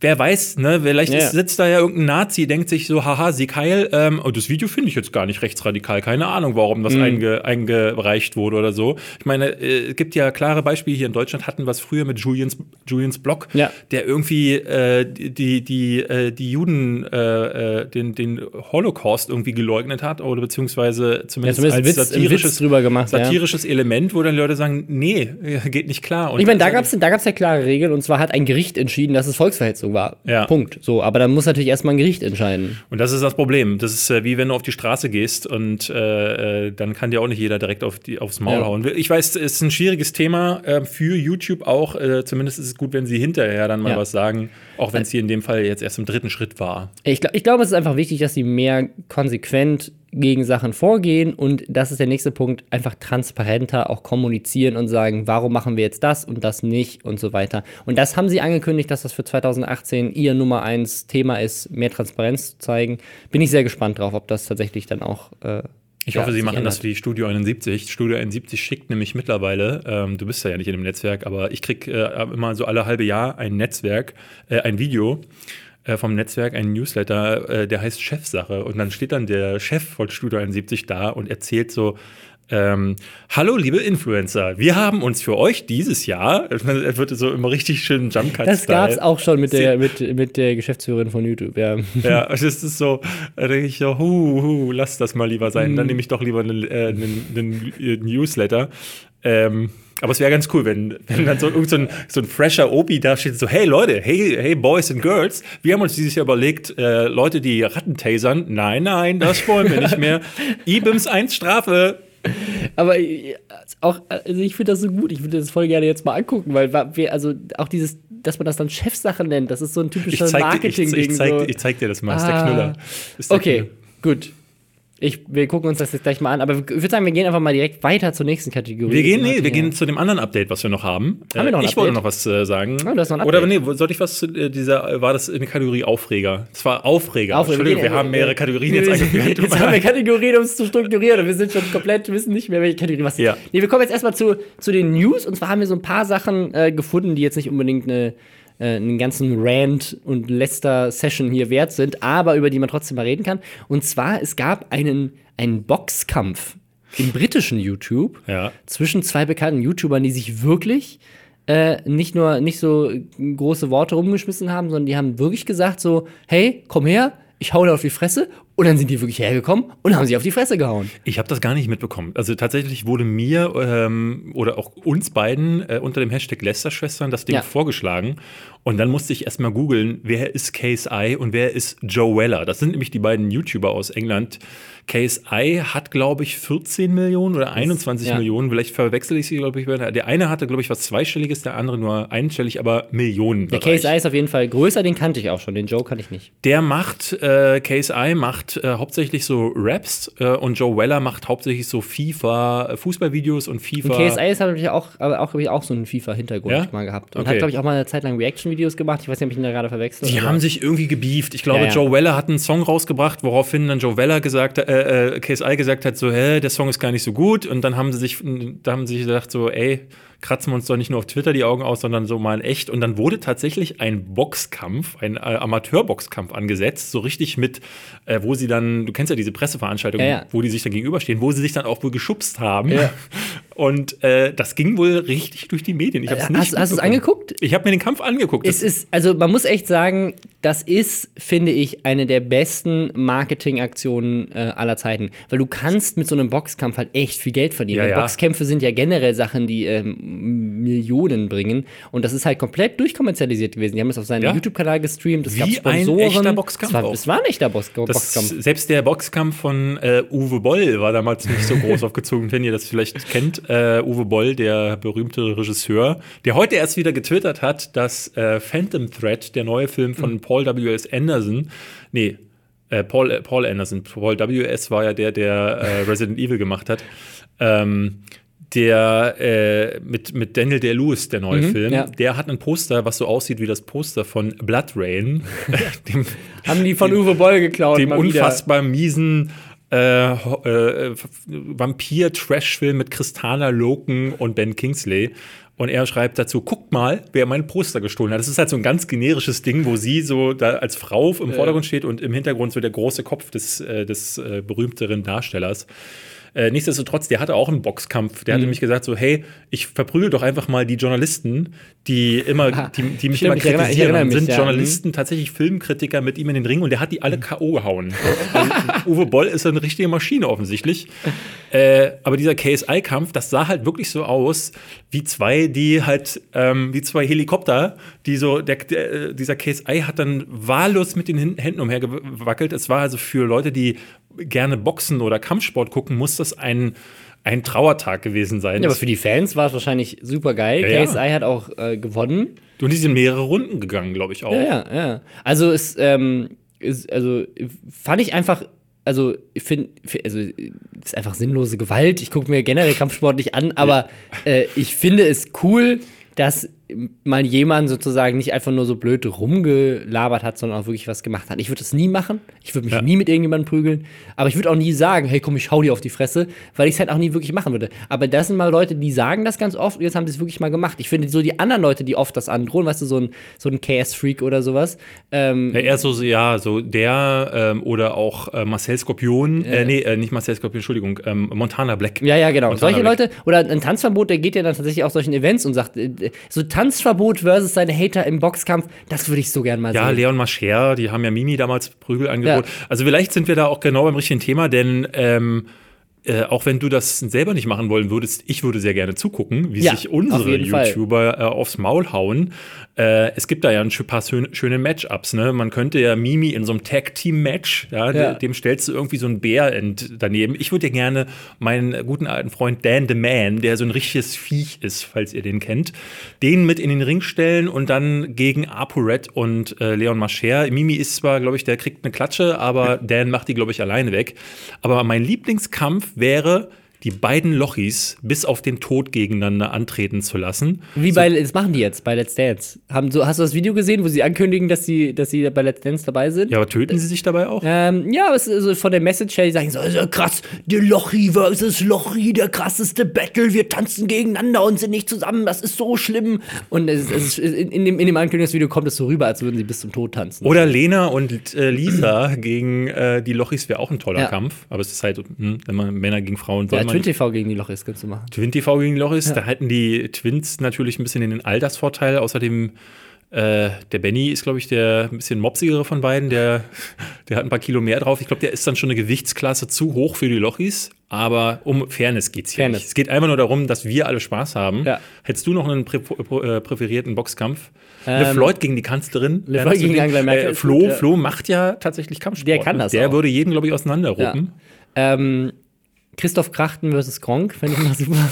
wer weiß, ne, vielleicht Ja. ist, sitzt da ja irgendein Nazi, denkt sich so, haha, Sieg heil, ähm, oh, das Video finde ich jetzt gar nicht rechtsradikal, keine Ahnung, warum das einge, eingereicht wurde oder so. Ich meine, äh, es gibt ja klare Beispiele hier in Deutschland, hatten wir es früher mit Julians, Julians Blog, Ja. der irgendwie äh, die, die, äh, die Juden, äh, äh, den, den Holocaust irgendwie geleugnet hat oder beziehungsweise ja, zumindest, zumindest als Witz, satirisches, drüber gemacht. Ja. satirisches Element, wo dann Leute sagen, nee, geht nicht klar. Und Ich meine, da gab es da gab's ja klare Regeln und zwar hat ein Gericht entschieden, dass es Volksverhetzung war. Ja. Punkt. So, aber dann muss natürlich erstmal ein Gericht entscheiden. Und das ist das Problem. Das ist äh, wie wenn du auf die Straße gehst und äh, äh, dann kann dir auch nicht jeder direkt auf die, aufs Maul Ja. hauen. Ich weiß, es ist ein schwieriges Thema äh, für YouTube auch. Äh, zumindest ist es gut, wenn sie hinterher dann mal Ja. was sagen, auch wenn es hier in dem Fall jetzt erst im dritten Schritt war. Ich, glaub- ich glaube, es ist einfach wichtig, dass sie mehr konsequent gegen Sachen vorgehen und das ist der nächste Punkt, einfach transparenter auch kommunizieren und sagen, warum machen wir jetzt das und das nicht und so weiter. Und das haben sie angekündigt, dass das für 2018 ihr Nummer eins Thema ist, mehr Transparenz zu zeigen. Bin ich sehr gespannt drauf, ob das tatsächlich dann auch. Äh, Ich ja, hoffe, sie machen das ändert. wie Studio 71. Studio 71 schickt nämlich mittlerweile, ähm, du bist ja nicht in dem Netzwerk, aber ich krieg äh, immer so alle halbe Jahr ein Netzwerk, äh, ein Video äh, vom Netzwerk, ein Newsletter, äh, der heißt Chefsache. Und dann steht dann der Chef von Studio 71 da und erzählt so, ähm, Hallo, liebe Influencer, wir haben uns für euch dieses Jahr, er wird so immer richtig schön jump cut Das gab es auch schon mit der, mit, mit der Geschäftsführerin von YouTube, ja. Ja, das ist so, da denke ich so, hu, hu, lass das mal lieber sein. Mhm. Dann nehme ich doch lieber einen, äh, einen, einen Newsletter. Ähm, aber es wäre ganz cool, wenn, wenn dann so irgend so ein, so ein fresher Obi da steht, so, hey Leute, hey, hey Boys and Girls, wir haben uns dieses Jahr überlegt, äh, Leute, die Ratten tasern, nein, nein, das wollen wir nicht mehr. IBIMS 1 Strafe. Aber äh, auch, also ich finde das so gut. Ich würde das voll gerne jetzt mal angucken, weil wir, also auch dieses, dass man das dann Chefsache nennt, das ist so ein Ich typischer ich, Marketing-Ding. ich, zeig, so. ich zeig dir das mal, das ist der Ah. Knüller. Ist der Okay, Knüller. gut. Ich, wir gucken uns das jetzt gleich mal an, aber ich würde sagen, wir gehen einfach mal direkt weiter zur nächsten Kategorie. Wir gehen, nee, wir ja- gehen zu dem anderen Update, was wir noch haben. Haben wir noch ein ich wollte Update? noch was äh, sagen. Du hast noch Oder nee, sollte ich was zu äh, dieser, war das in der Kategorie Aufreger? Das war Aufreger. Aufreger. Entschuldigung, wir haben mehrere Kategorien jetzt wir- eingeführt. Jetzt haben wir. Kategorien, um es zu strukturieren. Und wir sind schon komplett, wissen nicht mehr, welche Kategorie was ist. Ja. Nee, wir kommen jetzt erstmal zu, zu den News. Und zwar haben wir so ein paar Sachen äh, gefunden, die jetzt nicht unbedingt eine, äh, einen ganzen Rant und Lester-Session hier wert sind, aber über die man trotzdem mal reden kann. Und zwar, es gab einen, einen Boxkampf im britischen YouTube Ja. zwischen zwei bekannten YouTubern, die sich wirklich äh, nicht nur nicht so große Worte rumgeschmissen haben, sondern die haben wirklich gesagt so, hey, komm her, ich hau dir auf die Fresse. Und dann sind die wirklich hergekommen und haben sie auf die Fresse gehauen. Ich habe das gar nicht mitbekommen. Also tatsächlich wurde mir ähm, oder auch uns beiden äh, unter dem Hashtag Lester-Schwestern das Ding Ja. vorgeschlagen. Und dann musste ich erstmal googeln, wer ist Case I und wer ist Joe Weller. Das sind nämlich die beiden YouTuber aus England. Case I hat, glaube ich, 14 Millionen oder 21 ja. Millionen. Vielleicht verwechsel ich sie, glaube ich. Der eine hatte, glaube ich, was Zweistelliges, der andere nur einstellig, aber Millionen. Der Case I ist auf jeden Fall größer, den kannte ich auch schon, den Joe kann ich nicht. Der macht, äh, Case I macht macht äh, hauptsächlich so Raps äh, und Joe Weller macht hauptsächlich so FIFA, äh, Fußballvideos und FIFA. Und KSI ist natürlich auch, aber auch, glaube ich, auch so einen FIFA-Hintergrund Ja? mal gehabt. Und Okay. hat, glaube ich, auch mal eine Zeit lang Reaction-Videos gemacht. Ich weiß nicht, ob ich ihn da gerade verwechsel. Die haben sich irgendwie gebieft. Ich glaube, Ja, ja. Joe Weller hat einen Song rausgebracht, woraufhin dann Joe Weller gesagt, äh, äh, KSI gesagt hat, so, hä, der Song ist gar nicht so gut. Und dann haben sie sich, da haben sie sich gedacht, so, ey, kratzen wir uns doch nicht nur auf Twitter die Augen aus, sondern so mal in echt. Und dann wurde tatsächlich ein Boxkampf, ein äh, Amateurboxkampf angesetzt, so richtig mit, äh, wo sie dann, du kennst ja diese Presseveranstaltungen, Ja, ja. wo die sich dann gegenüberstehen, wo sie sich dann auch wohl geschubst haben. Ja. Und äh, das ging wohl richtig durch die Medien. Ich hab's Hast- nicht hast du es angeguckt? Ich habe mir den Kampf angeguckt. Es ist, also man muss echt sagen, das ist, finde ich, eine der besten Marketingaktionen äh, aller Zeiten. Weil du kannst mit so einem Boxkampf halt echt viel Geld verdienen. Ja, ja. Boxkämpfe sind ja generell Sachen, die ähm, Millionen bringen. Und das ist halt komplett durchkommerzialisiert gewesen. Die haben es auf seinem Ja. YouTube-Kanal gestreamt. Es Wie gab ein Sponsoren. echter Boxkampf Es war, es war ein echter Box Das, Boxkampf. selbst der Boxkampf von äh, Uwe Boll war damals nicht so groß aufgezogen, wenn ihr das vielleicht kennt. Äh, Uwe Boll, der berühmte Regisseur, der heute erst wieder getwittert hat, dass äh, Phantom Thread, der neue Film von Mhm. Paul W.S. Anderson, nee, äh, Paul, äh, Paul Anderson, Paul W.S. war ja der, der äh, Resident Evil gemacht hat. Ähm, der äh, mit, mit Daniel Day-Lewis, der neue Film, Mhm, ja. der hat ein Poster, was so aussieht wie das Poster von Blood Rain, dem, Haben die von Uwe Boll geklaut. dem wieder. unfassbar miesen äh, äh, Vampir-Trash-Film mit Kristana Loken und Ben Kingsley. Und er schreibt dazu, guckt mal, wer mein Poster gestohlen hat. Das ist halt so ein ganz generisches Ding, wo sie so da als Frau im Vordergrund steht und im Hintergrund so der große Kopf des, äh, des äh, berühmteren Darstellers. Äh, nichtsdestotrotz, der hatte auch einen Boxkampf. Der hatte Mhm. nämlich gesagt so, hey, ich verprügel doch einfach mal die Journalisten, die immer, die, die mich Stimmt, immer ich erinnere- ich kritisieren. erinnere mich, sind ja. Journalisten tatsächlich Filmkritiker mit ihm in den Ring und der hat die alle K.O. gehauen. Also, Uwe Boll ist eine richtige Maschine offensichtlich. Äh, aber dieser KSI-Kampf, das sah halt wirklich so aus wie zwei, die halt, ähm, wie zwei Helikopter, die so, der, der, äh, dieser KSI hat dann wahllos mit den Händen umhergewackelt. Es war also für Leute, die gerne Boxen oder Kampfsport gucken, muss das ein, ein Trauertag gewesen sein. Ja, aber für die Fans war es wahrscheinlich super geil. Ja, ja. KSI hat auch äh, gewonnen. und die sind mehrere Runden gegangen, glaube ich auch. Ja, ja, ja. Also es, ähm, ist, also fand ich einfach, also ich finde, also es ist einfach sinnlose Gewalt. Ich gucke mir generell Kampfsport nicht an, aber äh, ich finde es cool, dass mal jemand sozusagen nicht einfach nur so blöd rumgelabert hat, sondern auch wirklich was gemacht hat. Ich würde das nie machen. Ich würde mich Ja. nie mit irgendjemandem prügeln. Aber ich würde auch nie sagen, hey, komm, ich hau dir auf die Fresse, weil ich es halt auch nie wirklich machen würde. Aber das sind mal Leute, die sagen das ganz oft und jetzt haben sie es wirklich mal gemacht. Ich finde so die anderen Leute, die oft das androhen, weißt du, so ein, so ein KS-Freak oder sowas, ähm, Ja, eher so, ja, so der ähm, oder auch äh, Marcel Skorpion, äh, nee, äh, nicht Marcel Skorpion, Entschuldigung, ähm, Montana Black. Ja, ja, genau. Montana Solche Black. Leute, oder ein Tanzverbot, der geht ja dann tatsächlich auch solchen Events und sagt, äh, so Tanzverbot versus seine Hater im Boxkampf, das würde ich so gern mal Ja, sehen. Leon Mascher, die haben ja Mimi damals Prügel angeboten. Also vielleicht sind wir da auch genau beim richtigen Thema, denn ähm, äh, auch wenn du das selber nicht machen wollen würdest, ich würde sehr gerne zugucken, wie Ja, sich auf unsere Fall. YouTuber äh, aufs Maul hauen. Äh, es gibt da ja ein paar schöne, Matchups. Ne? Man könnte ja Mimi in so einem Tag-Team-Match, ja, Ja. de- dem stellst du irgendwie so einen Bär ent daneben. Ich würde ja gerne meinen guten alten Freund Dan the Man, der so ein richtiges Viech ist, falls ihr den kennt, den mit in den Ring stellen und dann gegen ApoRed und äh, Leon Mascher. Mimi ist zwar, glaube ich, der kriegt eine Klatsche, aber Dan macht die, glaube ich, alleine weg. Aber mein Lieblingskampf wäre, die beiden Lochis bis auf den Tod gegeneinander antreten zu lassen. Wie bei, das machen die jetzt bei Let's Dance. Haben, so, hast du das Video gesehen, wo sie ankündigen, dass sie, dass sie bei Let's Dance dabei sind? Ja, aber töten sie sich dabei auch? Ähm, ja, aber es ist also von der Message her, die sagen so, also krass, der Lochi versus Lochi, der krasseste Battle, wir tanzen gegeneinander und sind nicht zusammen, das ist so schlimm. Und es, es in, dem, in dem Ankündigungsvideo kommt es so rüber, als würden sie bis zum Tod tanzen. Oder Lena und äh, Lisa gegen äh, die Lochis wäre auch ein toller Ja. Kampf. Aber es ist halt, hm, wenn man Männer gegen Frauen ja, man Twin TV gegen die Lochis kannst du machen. Twin TV gegen Loris, da halten die Twins natürlich ein bisschen den Altersvorteil. Außerdem, äh, der Benny ist, glaube ich, der ein bisschen mopsigere von beiden. Der, der hat ein paar Kilo mehr drauf. Ich glaube, der ist dann schon eine Gewichtsklasse zu hoch für die Lochis. Aber um Fairness geht es hier Fairness. nicht. Es geht einfach nur darum, dass wir alle Spaß haben. Ja. Hättest du noch einen prä äh, präferierten Boxkampf? Ähm, Le Floyd gegen die Kanzlerin. Le Ja, Floyd das gegen Angela Merkel Äh, Flo, gut, ja. Flo macht ja tatsächlich Kampfsport. Der kann das Der auch. würde jeden, glaube ich, auseinanderruppen. Ähm, Christoph Krachten versus Gronk, fände ich mal super.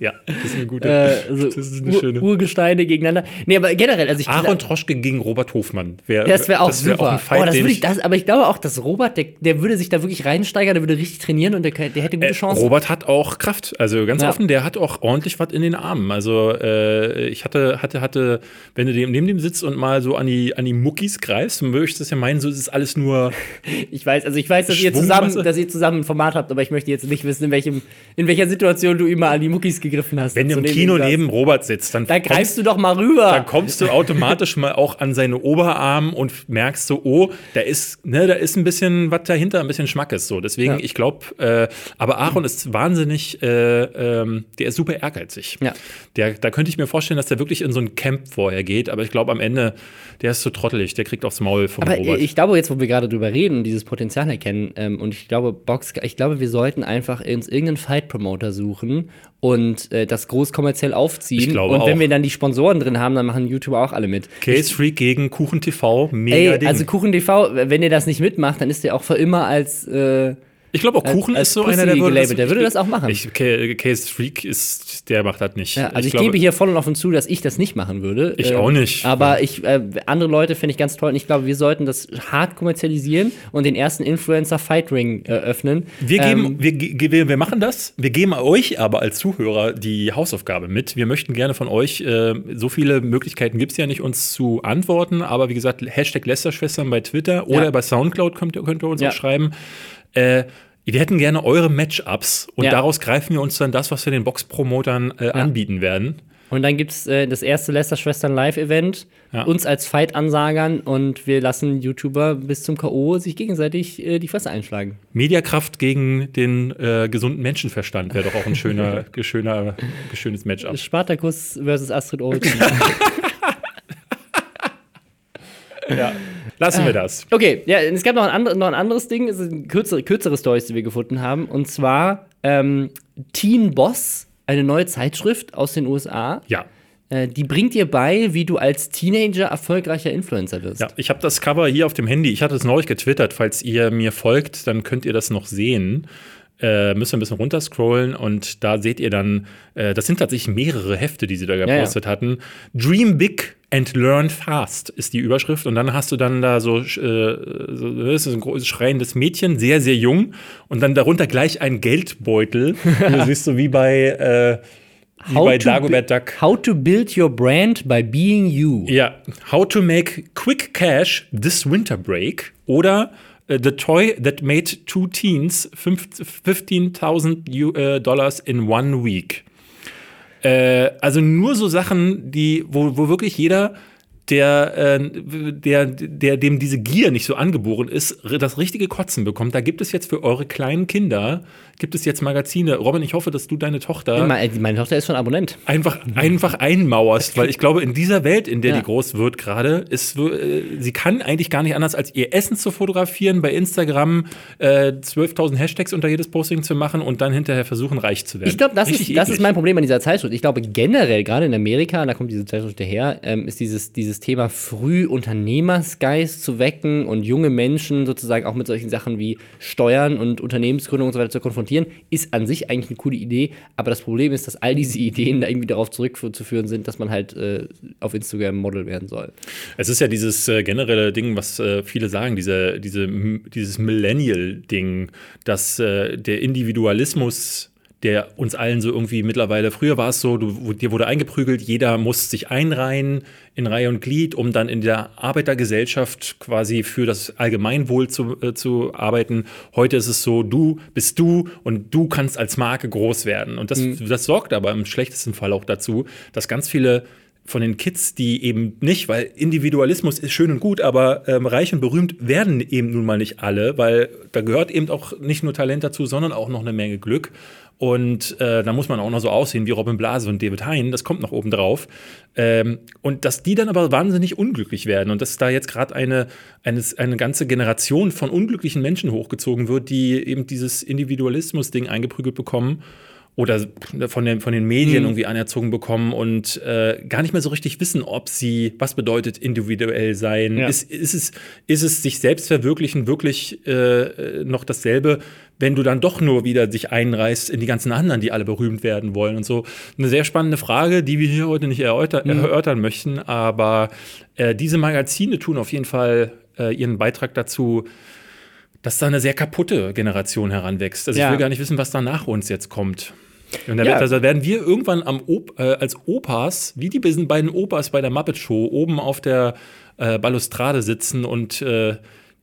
Ja, das ist eine gute. Äh, also das ist eine Ur schöne. Urgesteine gegeneinander. Nee, aber generell, also ich Aaron Troschke gegen Robert Hofmann. Wär, das wäre auch das wär super. ein Fight, oh, das würde ich, ich- das, aber ich glaube auch, dass Robert, der, der würde sich da wirklich reinsteigern, der würde richtig trainieren und der, der hätte gute Äh, Chancen. Robert hat auch Kraft, also ganz Ja. offen, der hat auch ordentlich was in den Armen. Also äh, ich hatte, hatte, hatte, wenn du dem, neben dem sitzt und mal so an die, an die Muckis greifst, dann möchtest du das ja meinen, so ist es alles nur. Ich weiß, also ich weiß, dass ihr zusammen, dass ihr zusammen ein Format habt, aber ich möchte jetzt nicht wissen, in welchem, in welcher Situation du immer an die Muckis gegriffen hast. Wenn du im Kino neben Robert sitzt, dann Da kommst- greifst du doch mal rüber. dann kommst du automatisch mal auch an seine Oberarm und merkst so, oh, da ist, ne, da ist ein bisschen was dahinter, ein bisschen Schmackes so. Deswegen, Ja. ich glaube, äh, aber Aaron ist wahnsinnig, äh, ähm, der ist super ehrgeizig. Ja. Der, da könnte ich mir vorstellen, dass der wirklich in so ein Camp vorher geht, aber ich glaube am Ende, der ist so trottelig, der kriegt aufs Maul vom Aber Robert. ich glaube, jetzt, wo wir gerade drüber reden dieses Potenzial erkennen, ähm, und ich glaube, Box, ich glaube, wir sollten einfach uns irgendeinen Fight-Promoter suchen und äh, das groß kommerziell aufziehen. Ich glaube und wenn auch. wir dann die Sponsoren drin haben, dann machen YouTuber auch alle mit. Case Freak gegen Kuchen TV, mega Ey, Ding. also Kuchen TV, wenn ihr das nicht mitmacht, dann ist der auch für immer als äh, ich glaube auch als- Kuchen als ist so Pussy einer, der würde, gelabelt. Der würde das auch machen. Ich, Ca- Case Freak ist, der macht das nicht. Ja, also ich, glaube- gebe hier voll und offen zu, dass ich das nicht machen würde. Ich auch nicht. Aber ich, äh, andere Leute finde ich ganz toll und ich glaube, wir sollten das hart kommerzialisieren und den ersten Influencer Fight Ring äh, öffnen. Wir, geben, Ähm, wir, wir, wir machen das. Wir geben euch aber als Zuhörer die Hausaufgabe mit. Wir möchten gerne von euch, äh, so viele Möglichkeiten gibt es ja nicht, uns zu antworten. Aber wie gesagt, Hashtag Lästerschwestern bei Twitter oder Ja. bei Soundcloud könnt, ihr- könnt ihr uns Ja. auch schreiben. Äh, wir hätten gerne eure Matchups und Ja. daraus greifen wir uns dann das, was wir den Box-Promotern äh, anbieten werden. und dann gibt es äh, das erste Lester-Schwestern Live-Event, Ja. uns als Fight-Ansagern und wir lassen YouTuber bis zum K.O. sich gegenseitig äh, die Fresse einschlagen. Mediakraft gegen den äh, gesunden Menschenverstand wäre doch auch ein schöner, schöner, schönes Matchup. Spartacus versus Astrid Olsen. Ja. Lassen wir das. Okay, ja, es gab noch ein, andre, noch ein anderes Ding, es sind kürzere, kürzere Stories, die wir gefunden haben. Und zwar ähm, Teen Boss, eine neue Zeitschrift aus den USA. Ja. Äh, die bringt dir bei, wie du als Teenager erfolgreicher Influencer wirst. Ja, ich habe das Cover hier auf dem Handy. Ich hatte es neulich getwittert. Falls ihr mir folgt, dann könnt ihr das noch sehen. Äh, müsst ihr ein bisschen runterscrollen und da seht ihr dann, äh, das sind tatsächlich mehrere Hefte, die sie da ja. gepostet hatten. Dream big and learn fast ist die Überschrift und dann hast du dann da so, äh, so das ist ein großes schreiendes Mädchen, sehr, sehr jung und dann darunter gleich ein Geldbeutel. du siehst so wie bei, äh, wie bei to Dagobert Duck. How to build your brand by being you. Ja, How to make quick cash this winter break oder The Toy That Made Two Teens fünf- 15.000 U- äh, Dollars in one week. Äh, also nur so Sachen, die, wo, wo wirklich jeder, der, äh, der, der, dem diese Gier nicht so angeboren ist, das richtige Kotzen bekommt. Da gibt es jetzt für eure kleinen Kinder, gibt es jetzt Magazine. Robin, ich hoffe, dass du deine Tochter Meine, meine Tochter ist schon Abonnent. einfach, einfach einmauerst, weil ich glaube, in dieser Welt, in der Ja. die groß wird gerade, ist äh, sie kann eigentlich gar nicht anders, als ihr Essen zu fotografieren, bei Instagram äh, 12.000 Hashtags unter jedes Posting zu machen und dann hinterher versuchen, reich zu werden. Ich glaube, das, ist, das ist mein Problem an dieser Zeitschrift. Ich glaube, generell, gerade in Amerika, da kommt diese Zeitschrift her, ähm, ist dieses, dieses Thema früh Unternehmersgeist zu wecken und junge Menschen sozusagen auch mit solchen Sachen wie Steuern und Unternehmensgründung und so weiter zu konfrontieren, ist an sich eigentlich eine coole Idee. Aber das Problem ist, dass all diese Ideen da irgendwie darauf zurückzuführen sind, dass man halt äh, auf Instagram Model werden soll. Es ist ja dieses äh, generelle Ding, was äh, viele sagen, diese, diese, dieses Millennial-Ding, dass äh, der Individualismus, der uns allen so irgendwie mittlerweile, früher war es so, du, dir wurde eingeprügelt, jeder muss sich einreihen in Reihe und Glied, um dann in der Arbeitergesellschaft quasi für das Allgemeinwohl zu, äh, zu arbeiten. Heute ist es so, du bist du und du kannst als Marke groß werden. Und das, das sorgt aber im schlechtesten Fall auch dazu, dass ganz viele von den Kids, die eben nicht, weil Individualismus ist schön und gut, aber ähm, reich und berühmt werden eben nun mal nicht alle, weil da gehört eben auch nicht nur Talent dazu, sondern auch noch eine Menge Glück. Und äh, da muss man auch noch so aussehen wie Robin Blase und David Hein, das kommt noch oben drauf. Ähm, und dass die dann aber wahnsinnig unglücklich werden und dass da jetzt gerade eine, eine, eine ganze Generation von unglücklichen Menschen hochgezogen wird, die eben dieses Individualismus-Ding eingeprügelt bekommen oder von den, von den Medien Mhm. irgendwie anerzogen bekommen und äh, gar nicht mehr so richtig wissen, ob sie, was bedeutet individuell sein? Ja. Ist, ist, es, ist es sich selbst verwirklichen wirklich äh, noch dasselbe, wenn du dann doch nur wieder dich einreißt in die ganzen anderen, die alle berühmt werden wollen und so? Eine sehr spannende Frage, die wir hier heute nicht erörter Mhm. erörtern möchten, aber äh, diese Magazine tun auf jeden Fall äh, ihren Beitrag dazu, dass da eine sehr kaputte Generation heranwächst. Also Ja. ich will gar nicht wissen, was da nach uns jetzt kommt. Und da, Ja. wird, da werden wir irgendwann am Op, äh, als Opas, wie die beiden Opas bei der Muppet Show, oben auf der äh, Balustrade sitzen und äh,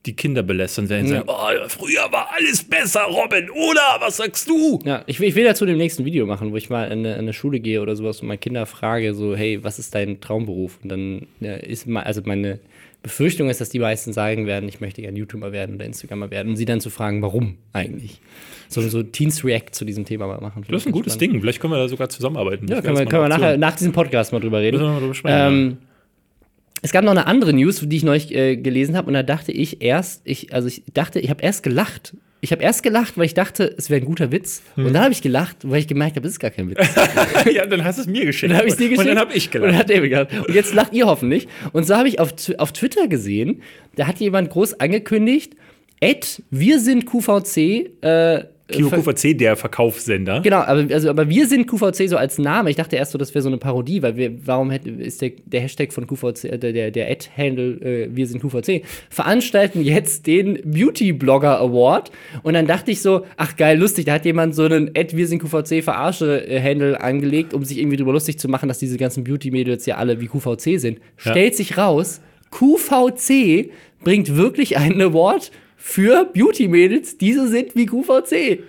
die Kinder belästern werden. Ja. Sagen, oh, früher war alles besser, Robin, oder? Was sagst du? Ja, ich will, ich will dazu dem nächsten Video machen, wo ich mal in eine, in eine Schule gehe oder sowas und meine Kinder frage, so, hey, was ist dein Traumberuf? Und dann ja, ist mal, also meine Befürchtung ist, dass die meisten sagen werden, ich möchte gerne YouTuber werden oder Instagramer werden, und sie dann zu fragen, warum eigentlich? So, so Teens React zu diesem Thema mal machen. Das ist ein gutes Ding. Vielleicht können wir da sogar zusammenarbeiten. Ja, können wir, können wir nachher nach diesem Podcast mal drüber reden. Wir mal drüber sprechen, Ähm, es gab noch eine andere News, die ich neulich äh, gelesen habe, und da dachte ich erst, ich, also ich dachte, ich habe erst gelacht. Ich habe erst gelacht, weil ich dachte, es wäre ein guter Witz. Hm. Und dann habe ich gelacht, weil ich gemerkt habe, es ist gar kein Witz. ja, dann hast du es mir geschickt. Dann habe ich dir geschickt. Und dann habe ich Und dann gelacht. hat David gelacht. Und jetzt lacht ihr hoffentlich. Und so habe ich auf, auf Twitter gesehen, da hat jemand groß angekündigt, Ed, wir sind QVC, äh, Kio QVC, der Verkaufssender. Genau, aber, also, aber wir sind QVC so als Name. Ich dachte erst so, das wäre so eine Parodie, weil wir, warum hätte, ist der, der Hashtag von QVC, äh, der, der, der Ad-Handle, äh, wir sind QVC, veranstalten jetzt den Beauty-Blogger Award. Und dann dachte ich so, ach geil, lustig, da hat jemand so einen Ad, wir sind QVC Verarsche-Handle angelegt, um sich irgendwie drüber lustig zu machen, dass diese ganzen Beauty-Mädels ja alle wie QVC sind. Ja. Stellt sich raus, QVC bringt wirklich einen Award für Beauty-Mädels, die so sind wie QVC.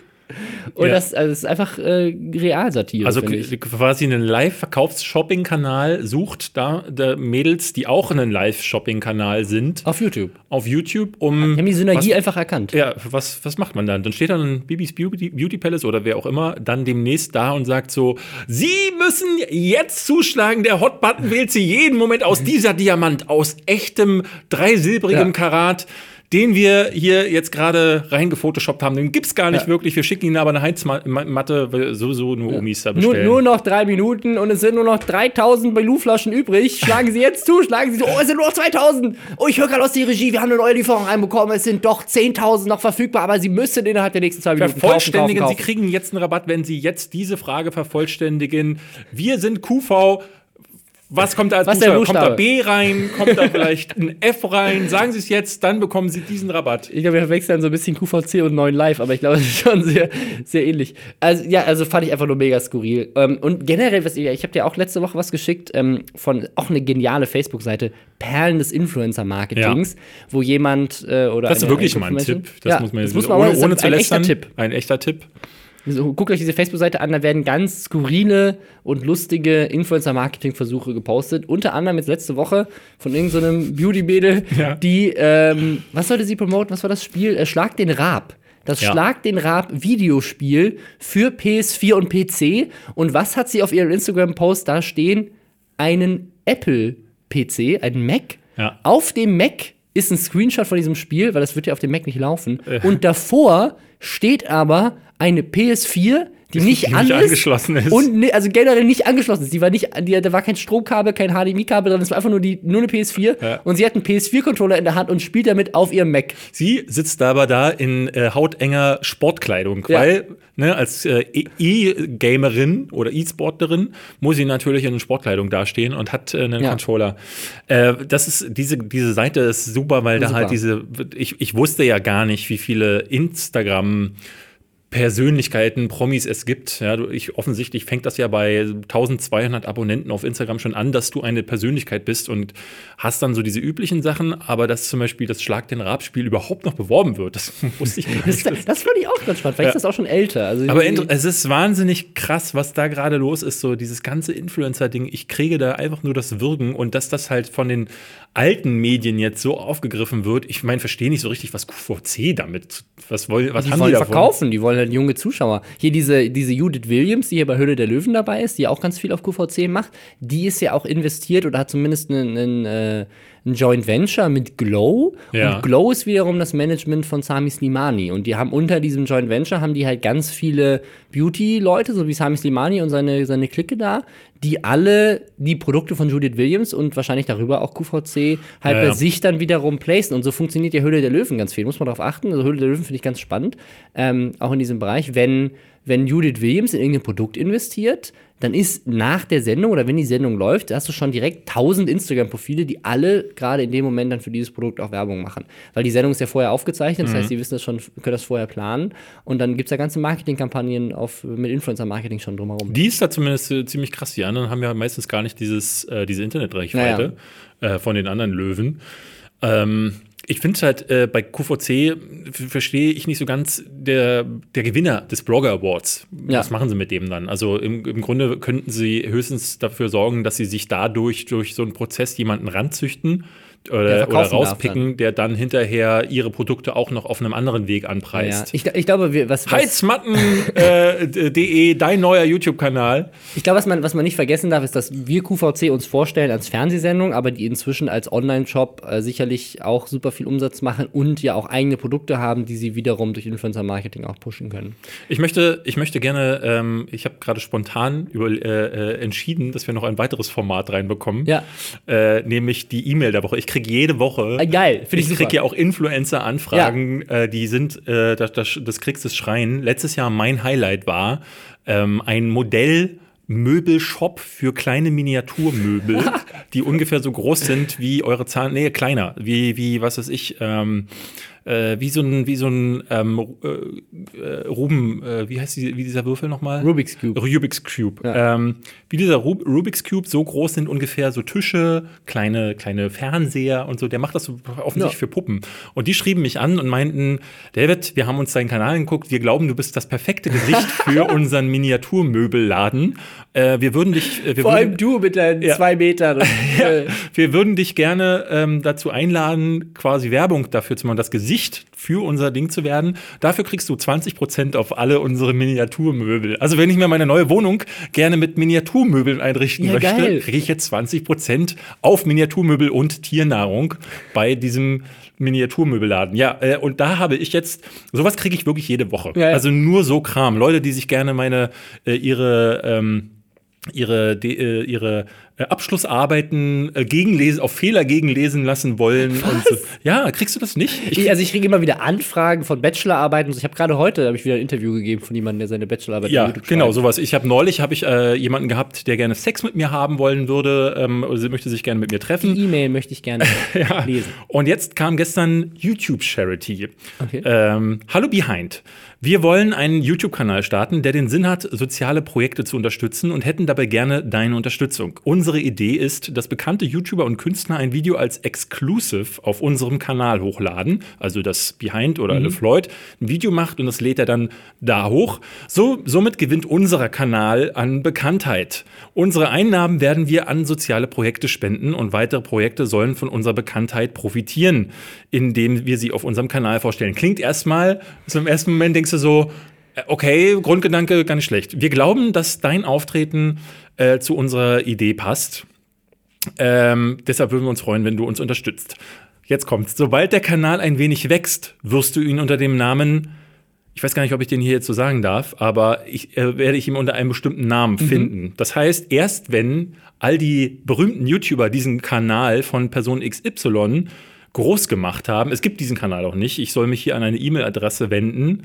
Und Ja. das, also das ist einfach äh, Realsatire. Also ich. quasi einen Live-Verkaufs-Shopping-Kanal sucht da der Mädels, die auch einen Live-Shopping-Kanal sind, Auf YouTube. auf YouTube, um. Die haben die Synergie was, einfach erkannt. Ja, was, was macht man dann? Dann steht dann ein Bibis Beauty, Beauty Palace oder wer auch immer dann demnächst da und sagt so: Sie müssen jetzt zuschlagen, der Hot-Button wählt Sie jeden Moment aus dieser Diamant, aus echtem, dreisilbrigem Ja. Karat. Den wir hier jetzt gerade reingefotoshoppt haben, den gibt's gar nicht Ja. wirklich. Wir schicken Ihnen aber eine Heizmatte, weil sowieso nur Omis da Nur, bestellen. nur noch drei Minuten und es sind nur noch 3000 Baloo-Flaschen übrig. Schlagen Sie jetzt zu, schlagen Sie zu. Oh, es sind nur noch 2000. Oh, ich höre gerade aus der Regie, wir haben eine neue Lieferung reinbekommen. Es sind doch 10.000 noch verfügbar, aber Sie müssen innerhalb der nächsten zwei Minuten kaufen, kaufen, Vervollständigen, kaufen. Sie kriegen jetzt einen Rabatt, wenn Sie jetzt diese Frage vervollständigen. Wir sind QV. Was kommt da als Was der Buchstabe? Kommt da Buchstabe? B rein? Kommt da vielleicht ein F rein? Sagen Sie es jetzt, dann bekommen Sie diesen Rabatt. Ich glaube, wir verwechseln so ein bisschen QVC und 9 Live, aber ich glaube, es ist schon sehr, sehr ähnlich. Also, ja, also fand ich einfach nur mega skurril. Ähm, und generell, was ich, ich habe dir auch letzte Woche was geschickt ähm, von auch eine geniale Facebook-Seite, Perlen des Influencer-Marketings, wo jemand äh, oder. Das ist eine- wirklich eine mal ein Information- Tipp. Das ja, muss man das jetzt muss man ohne, das ohne ist zu ein lästern. echter Tipp. Ein echter Tipp. So, guckt euch diese Facebook-Seite an, da werden ganz skurrile und lustige Influencer-Marketing-Versuche gepostet. Unter anderem jetzt letzte Woche von irgendeinem so Beauty-Mädel, Ja. die, ähm, was sollte sie promoten? Was war das Spiel? Äh, Schlag den Rab. Das Ja. Schlag den Rab Videospiel für PS4 und PC. Und was hat sie auf ihrem Instagram-Post da stehen? Einen Apple-PC, einen Mac. Ja. Auf dem Mac ist ein Screenshot von diesem Spiel, weil das wird ja auf dem Mac nicht laufen. Äh. Und davor steht aber eine PS4, die nicht, nicht an ist angeschlossen ist. Und ne, also generell nicht angeschlossen ist. Die war nicht, die, da war kein Stromkabel, kein HDMI-Kabel drin, es war einfach nur, die, nur eine PS4. Ja. Und sie hat einen PS4-Controller in der Hand und spielt damit auf ihrem Mac. Sie sitzt aber da in äh, hautenger Sportkleidung, Ja. weil ne, als äh, E-Gamerin oder E-Sportlerin muss sie natürlich in Sportkleidung dastehen und hat äh, einen Ja. Controller. Äh, das ist diese diese Seite ist super, weil da Super. halt diese ich, ich wusste ja gar nicht, wie viele Instagram Persönlichkeiten, Promis es gibt. Ja, ich, offensichtlich fängt das ja bei 1200 Abonnenten auf Instagram schon an, dass du eine Persönlichkeit bist und hast dann so diese üblichen Sachen, aber dass zum Beispiel das Schlag den Rab-Spiel überhaupt noch beworben wird, das wusste ich gar Das, nicht. das fand ich auch ganz spannend. Vielleicht Ja. ist das auch schon älter. Also Aber es ist wahnsinnig krass, was da gerade los ist, so dieses ganze Influencer-Ding. Ich kriege da einfach nur das Würgen und dass das halt von den alten Medien jetzt so aufgegriffen wird. Ich meine, verstehe nicht so richtig, was QVC damit, was, woll, was die haben wollen die davon? verkaufen, die wollen halt junge Zuschauer. Hier diese, diese Judith Williams, die hier bei Höhle der Löwen dabei ist, die auch ganz viel auf QVC macht, die ist ja auch investiert oder hat zumindest einen, einen, äh, ein Joint Venture mit Glow. Ja. Und Glow ist wiederum das Management von Sami Slimani. Und die haben unter diesem Joint Venture haben die halt ganz viele Beauty-Leute, so wie Sami Slimani und seine, seine Clique da, die alle die Produkte von Judith Williams und wahrscheinlich darüber auch QVC halt Ja, bei ja. sich dann wiederum placen. Und so funktioniert die Höhle der Löwen ganz viel. Muss man darauf achten. Also Höhle der Löwen finde ich ganz spannend. Ähm, auch in diesem Bereich. Wenn, wenn Judith Williams in irgendein Produkt investiert, dann ist nach der Sendung oder wenn die Sendung läuft, hast du schon direkt 1000 Instagram-Profile, die alle gerade in dem Moment dann für dieses Produkt auch Werbung machen. Weil die Sendung ist ja vorher aufgezeichnet, das heißt, sie wissen das schon, können das vorher planen. Und dann gibt es ja ganze Marketingkampagnen auf, mit Influencer-Marketing schon drumherum. Die ist da zumindest äh, ziemlich krass. Die anderen haben ja meistens gar nicht dieses, äh, diese Internetreichweite äh, von den anderen Löwen. Ähm, ich finde es halt äh, bei QVC verstehe ich nicht so ganz der, der Gewinner des Blogger Awards. Ja. Was machen sie mit dem dann? Also im, im Grunde könnten sie höchstens dafür sorgen, dass sie sich dadurch durch so einen Prozess jemanden ranzüchten oder, oder rauspicken, der dann hinterher ihre Produkte auch noch auf einem anderen Weg Ja, anpreist. ich, ich glaube, wir, was, was, Heizmatten.de, dein neuer YouTube-Kanal. Ich glaube, was man, was man nicht vergessen darf, ist, dass wir QVC uns vorstellen als Fernsehsendung, aber die inzwischen als Online-Shop äh, sicherlich auch super viel Umsatz machen und ja auch eigene Produkte haben, die sie wiederum durch Influencer-Marketing auch pushen können. Ich möchte, ich möchte gerne, ähm, ich habe gerade spontan über, äh, äh, entschieden, dass wir noch ein weiteres Format reinbekommen. Ja. Äh, nämlich die E-Mail der Woche. Ich kriege jede Woche. Ah, geil, finde ich ich kriege ja auch Influencer-Anfragen, äh, die sind, äh, das, das, das kriegst du schreien. Letztes Jahr mein Highlight war ähm, ein Modell. Möbelshop für kleine Miniaturmöbel, die ungefähr so groß sind wie eure Zahn, nee, kleiner, wie, wie, was weiß ich, ähm, äh, wie so ein, wie so ein ähm, äh, äh, Ruben, äh, wie heißt die, wie dieser Würfel nochmal? Rubik's Cube. Rubik's Cube. Ja. Ähm, wie dieser Rub Rubik's Cube, so groß sind ungefähr so Tische, kleine, kleine Fernseher und so. Der macht das so offensichtlich Ja. für Puppen. Und die schrieben mich an und meinten, David, wir haben uns deinen Kanal angeguckt, wir glauben, du bist das perfekte Gesicht für unseren Miniaturmöbelladen. Äh, wir würden dich, äh, wir Vor würden, allem du mit deinen Ja. zwei Metern. Und, äh, wir würden dich gerne ähm, dazu einladen, quasi Werbung dafür zu machen, das Gesicht für unser Ding zu werden. Dafür kriegst du 20% auf alle unsere Miniaturmöbel. Also wenn ich mir meine neue Wohnung gerne mit Miniaturmöbeln einrichten Ja, möchte, kriege ich jetzt 20% auf Miniaturmöbel und Tiernahrung bei diesem Miniaturmöbelladen. Ja, äh, und da habe ich jetzt, sowas kriege ich wirklich jede Woche. Ja, ja. Also nur so Kram. Leute, die sich gerne meine, äh, ihre, ähm, ihre, de, äh, ihre äh, Abschlussarbeiten äh, gegenlesen, auf Fehler gegenlesen lassen wollen. Und so. Ja, kriegst du das nicht? ich, also ich kriege immer wieder Anfragen von Bachelorarbeiten. Ich habe gerade heute hab ich wieder ein Interview gegeben von jemandem, der seine Bachelorarbeit ja, YouTube genau, schreibt. sowas. Ich habe neulich habe ich äh, jemanden gehabt, der gerne Sex mit mir haben wollen würde, ähm, oder sie möchte sich gerne mit mir treffen. Die E-Mail möchte ich gerne Ja. lesen. Und jetzt kam gestern YouTube Charity. Okay. Ähm, Hallo Behind. Wir wollen einen YouTube-Kanal starten, der den Sinn hat, soziale Projekte zu unterstützen und hätten dabei gerne deine Unterstützung. Unsere Idee ist, dass bekannte YouTuber und Künstler ein Video als Exclusive auf unserem Kanal hochladen, also das Behind oder Mhm. LeFloid ein Video macht und das lädt er dann da hoch. So, somit gewinnt unser Kanal an Bekanntheit. Unsere Einnahmen werden wir an soziale Projekte spenden und weitere Projekte sollen von unserer Bekanntheit profitieren, indem wir sie auf unserem Kanal vorstellen. Klingt erstmal, so im ersten Moment denkst du so, äh, okay, Grundgedanke gar nicht schlecht. Wir glauben, dass dein Auftreten äh, zu unserer Idee passt. Ähm, deshalb würden wir uns freuen, wenn du uns unterstützt. Jetzt kommt's. Sobald der Kanal ein wenig wächst, wirst du ihn unter dem Namen, ich weiß gar nicht, ob ich den hier jetzt so sagen darf, aber ich äh, werde ich ihn unter einem bestimmten Namen finden. Das heißt, erst wenn all die berühmten YouTuber diesen Kanal von Person XY groß gemacht haben, es gibt diesen Kanal auch nicht, ich soll mich hier an eine E-Mail-Adresse wenden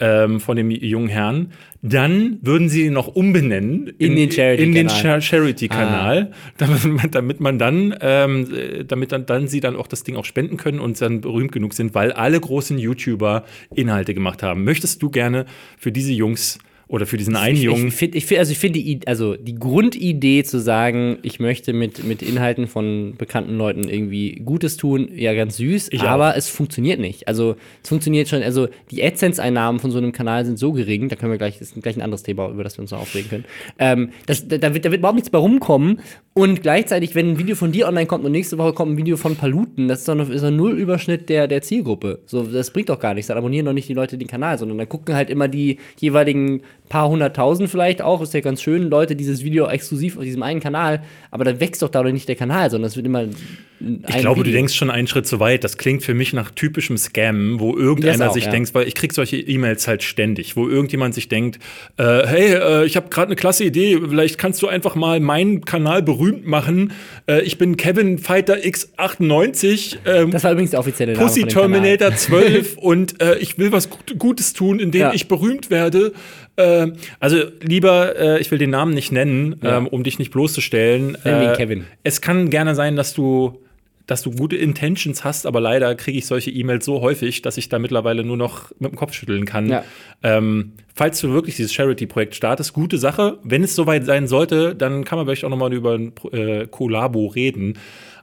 ähm, von dem jungen Herrn, dann würden sie ihn noch umbenennen In den Charity-Kanal. in den Char Charity-Kanal, damit, man- damit man dann, ähm, äh, damit dann, dann sie dann auch das Ding auch spenden können und dann berühmt genug sind, weil alle großen YouTuber Inhalte gemacht haben. Möchtest du gerne für diese Jungs oder für diesen einen Ich, Jungen ich finde, ich find, also ich finde die, also die Grundidee zu sagen, ich möchte mit, mit Inhalten von bekannten Leuten irgendwie Gutes tun, ja ganz süß, Ich aber auch. es funktioniert nicht. Also es funktioniert schon, also die AdSense-Einnahmen von so einem Kanal sind so gering, da können wir gleich, das ist gleich ein anderes Thema, über das wir uns noch aufregen können. Ähm, das, da, da, wird, da wird überhaupt nichts bei rumkommen und gleichzeitig, wenn ein Video von dir online kommt und nächste Woche kommt ein Video von Paluten, das ist doch noch, ist doch null Überschnitt der, der Zielgruppe. So, das bringt doch gar nichts. Dann abonnieren doch nicht die Leute den Kanal, sondern dann gucken halt immer die jeweiligen paar hunderttausend vielleicht auch, ist ja ganz schön, Leute dieses Video exklusiv auf diesem einen Kanal, aber dann wächst doch dadurch nicht der Kanal, sondern es wird immer Ich glaube, Video. du denkst schon einen Schritt zu weit. Das klingt für mich nach typischem Scam, wo irgendeiner auch, sich ja. denkt, weil ich krieg solche E-Mails halt ständig, wo irgendjemand sich denkt, äh, hey, äh, ich habe gerade eine klasse Idee, vielleicht kannst du einfach mal meinen Kanal berühmt machen. Äh, ich bin Kevin Fighter X98. Ähm, das war übrigens der offizielle Name Pussy Terminator 12 und äh, ich will was Gutes tun, indem ja. ich berühmt werde. Äh, also lieber, äh, ich will den Namen nicht nennen, ja. ähm, um dich nicht bloßzustellen. Nenn ihn Kevin. Es kann gerne sein, dass du dass du gute Intentions hast, aber leider kriege ich solche E-Mails so häufig, dass ich da mittlerweile nur noch mit dem Kopf schütteln kann. Ja. Ähm, falls du wirklich dieses Charity-Projekt startest, gute Sache. Wenn es soweit sein sollte, dann kann man vielleicht auch noch mal über ein äh, Kollabo reden.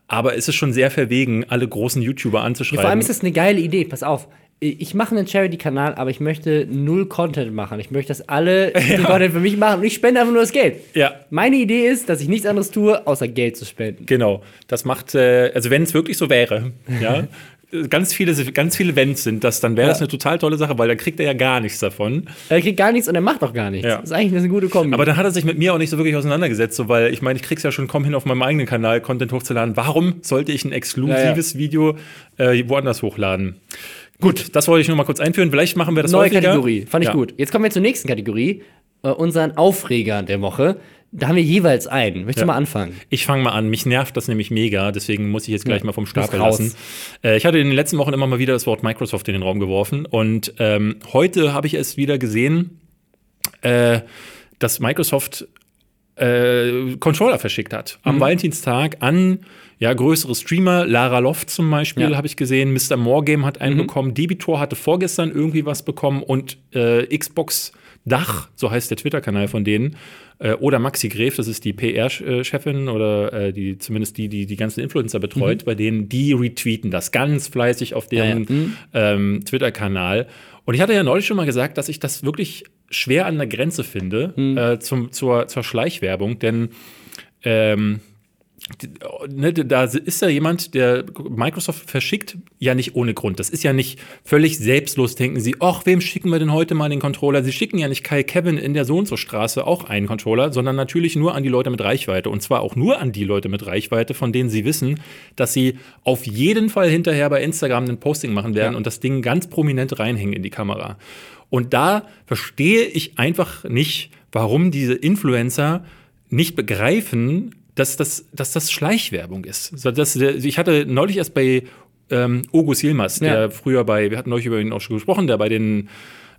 Aber es ist schon sehr verwegen, alle großen YouTuber anzuschreiben. Ja, vor allem ist das eine geile Idee, pass auf ich mache einen Charity-Kanal, aber ich möchte null Content machen. Ich möchte, dass alle ja. Content für mich machen und ich spende einfach nur das Geld. Ja. Meine Idee ist, dass ich nichts anderes tue, außer Geld zu spenden. Genau. Das macht, äh, also wenn es wirklich so wäre, ja, ganz viele, ganz viele Wenns sind das, dann wäre ja. das eine total tolle Sache, weil dann kriegt er ja gar nichts davon. Er kriegt gar nichts und er macht auch gar nichts. Ja. Das ist eigentlich eine gute Kombi. Aber dann hat er sich mit mir auch nicht so wirklich auseinandergesetzt, so, weil ich meine, ich krieg's ja schon kaum hin, auf meinem eigenen Kanal Content hochzuladen. Warum sollte ich ein exklusives ja, Video äh, woanders hochladen? Gut, das wollte ich nur mal kurz einführen. Vielleicht machen wir das Neue häufiger. Kategorie, fand ich ja. gut. Jetzt kommen wir zur nächsten Kategorie, äh, unseren Aufreger der Woche. Da haben wir jeweils einen. Möchtest ja. du mal anfangen? Ich fange mal an. Mich nervt das nämlich mega, deswegen muss ich jetzt gleich ja. mal vom Stapel lassen. Äh, ich hatte in den letzten Wochen immer mal wieder das Wort Microsoft in den Raum geworfen und ähm, heute habe ich es wieder gesehen, äh, dass Microsoft äh, Controller verschickt hat. Am mhm. Valentinstag an ja, größere Streamer, Lara Loft zum Beispiel, ja. habe ich gesehen. Mr. Morgame hat einen mhm. bekommen. Debitor hatte vorgestern irgendwie was bekommen und äh, Xbox Dach, so heißt der Twitter-Kanal von denen, äh, oder Maxi Gref, das ist die PR-Chefin oder äh, die zumindest die, die die ganzen Influencer betreut, mhm. bei denen die retweeten das ganz fleißig auf deren ja, ja. Mhm. ähm, Twitter-Kanal. Und ich hatte ja neulich schon mal gesagt, dass ich das wirklich schwer an der Grenze finde mhm. äh, zum, zur, zur Schleichwerbung, denn ähm, Ne, da ist ja jemand, der Microsoft verschickt ja nicht ohne Grund. Das ist ja nicht völlig selbstlos, denken sie, ach, wem schicken wir denn heute mal den Controller? Sie schicken ja nicht Kai Kevin in der so und so Straße auch einen Controller, sondern natürlich nur an die Leute mit Reichweite. Und zwar auch nur an die Leute mit Reichweite, von denen sie wissen, dass sie auf jeden Fall hinterher bei Instagram ein Posting machen werden ja. und das Ding ganz prominent reinhängen in die Kamera. Und da verstehe ich einfach nicht, warum diese Influencer nicht begreifen, dass das, dass das Schleichwerbung ist. Das, ich hatte neulich erst bei ähm, Ogus Yilmaz, der ja. früher bei, wir hatten neulich über ihn auch schon gesprochen, der bei den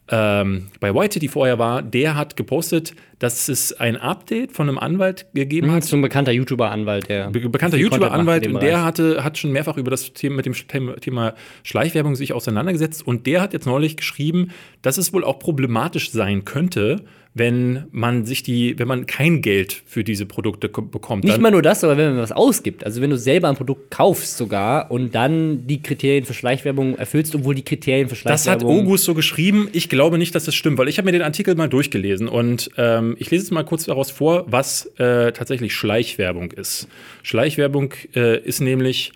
ähm, bei White City vorher war, der hat gepostet, dass es ein Update von einem Anwalt gegeben hat. So ein bekannter YouTuber-Anwalt, der. Be bekannter YouTuber-Anwalt, und der hatte, hat schon mehrfach über das Thema mit dem Thema Schleichwerbung sich auseinandergesetzt und der hat jetzt neulich geschrieben, dass es wohl auch problematisch sein könnte, wenn man sich die, wenn man kein Geld für diese Produkte bekommt. Nicht mal nur das, aber wenn man was ausgibt. Also wenn du selber ein Produkt kaufst sogar und dann die Kriterien für Schleichwerbung erfüllst, obwohl die Kriterien für Schleichwerbung. Das hat August so geschrieben. Ich glaube nicht, dass das stimmt, weil ich habe mir den Artikel mal durchgelesen und ähm, ich lese jetzt mal kurz daraus vor, was äh, tatsächlich Schleichwerbung ist. Schleichwerbung äh, ist nämlich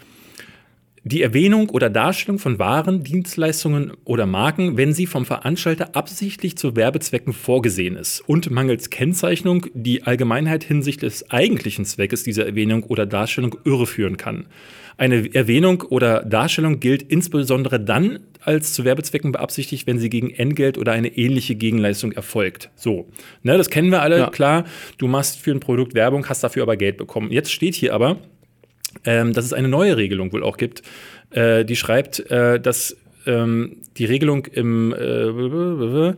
die Erwähnung oder Darstellung von Waren, Dienstleistungen oder Marken, wenn sie vom Veranstalter absichtlich zu Werbezwecken vorgesehen ist und mangels Kennzeichnung die Allgemeinheit hinsichtlich des eigentlichen Zweckes dieser Erwähnung oder Darstellung irreführen kann. Eine Erwähnung oder Darstellung gilt insbesondere dann als zu Werbezwecken beabsichtigt, wenn sie gegen Entgelt oder eine ähnliche Gegenleistung erfolgt. So, ne, das kennen wir alle, ja. klar. Du machst für ein Produkt Werbung, hast dafür aber Geld bekommen. Jetzt steht hier aber, ähm, dass es eine neue Regelung wohl auch gibt, äh, die schreibt, äh, dass ähm, die Regelung im äh,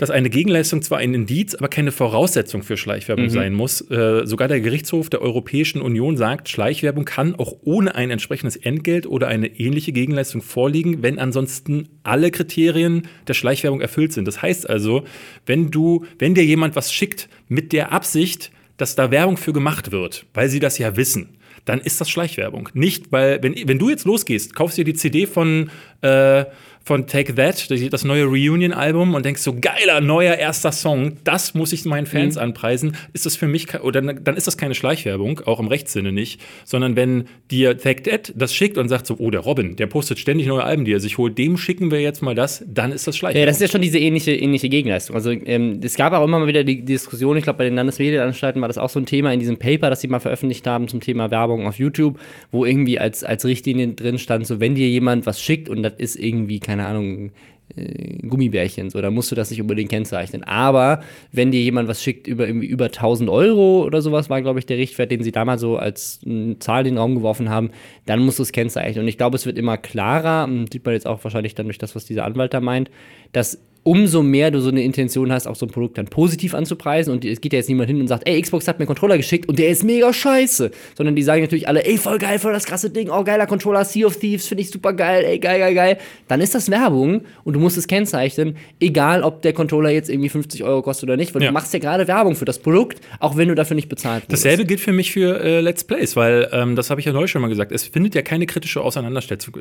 dass eine Gegenleistung zwar ein Indiz, aber keine Voraussetzung für Schleichwerbung mhm. sein muss. Äh, sogar der Gerichtshof der Europäischen Union sagt, Schleichwerbung kann auch ohne ein entsprechendes Entgelt oder eine ähnliche Gegenleistung vorliegen, wenn ansonsten alle Kriterien der Schleichwerbung erfüllt sind. Das heißt also, wenn du, wenn dir jemand was schickt mit der Absicht, dass da Werbung für gemacht wird, weil sie das ja wissen, dann ist das Schleichwerbung. Nicht, weil, wenn, wenn du jetzt losgehst, kaufst dir die CD von, äh, von Take That, das neue Reunion-Album und denkst so, geiler, neuer erster Song, das muss ich meinen Fans mhm. anpreisen, ist das für mich, oder dann ist das keine Schleichwerbung, auch im Rechtssinne nicht, sondern wenn dir Take That das schickt und sagt so, oh, der Robin, der postet ständig neue Alben, die er sich holt, dem schicken wir jetzt mal das, dann ist das Schleichwerbung. Ja, das ist ja schon diese ähnliche, ähnliche Gegenleistung. Also ähm, es gab auch immer mal wieder die Diskussion, ich glaube, bei den Landesmedienanstalten war das auch so ein Thema in diesem Paper, das sie mal veröffentlicht haben zum Thema Werbung auf YouTube, wo irgendwie als, als Richtlinie drin stand, so wenn dir jemand was schickt und das ist irgendwie, keine Ahnung, äh, Gummibärchen, so, da musst du das nicht unbedingt kennzeichnen. Aber wenn dir jemand was schickt über irgendwie über 1000 Euro oder sowas, war, glaube ich, der Richtwert, den sie damals so als Zahl in den Raum geworfen haben, dann musst du es kennzeichnen. Und ich glaube, es wird immer klarer, sieht man jetzt auch wahrscheinlich dann durch das, was dieser Anwalt da meint, dass umso mehr du so eine Intention hast, auch so ein Produkt dann positiv anzupreisen. Und es geht ja jetzt niemand hin und sagt, ey, Xbox hat mir einen Controller geschickt und der ist mega scheiße. Sondern die sagen natürlich alle, ey, voll geil, voll das krasse Ding, oh, geiler Controller, Sea of Thieves, finde ich super geil, ey, geil, geil, geil. Dann ist das Werbung und du musst es kennzeichnen, egal ob der Controller jetzt irgendwie 50 Euro kostet oder nicht, weil ja. du machst ja gerade Werbung für das Produkt, auch wenn du dafür nicht bezahlt wirst. Dasselbe gilt für mich für äh, Let's Plays, weil, ähm, das habe ich ja neulich schon mal gesagt, es findet ja keine kritische Auseinandersetzung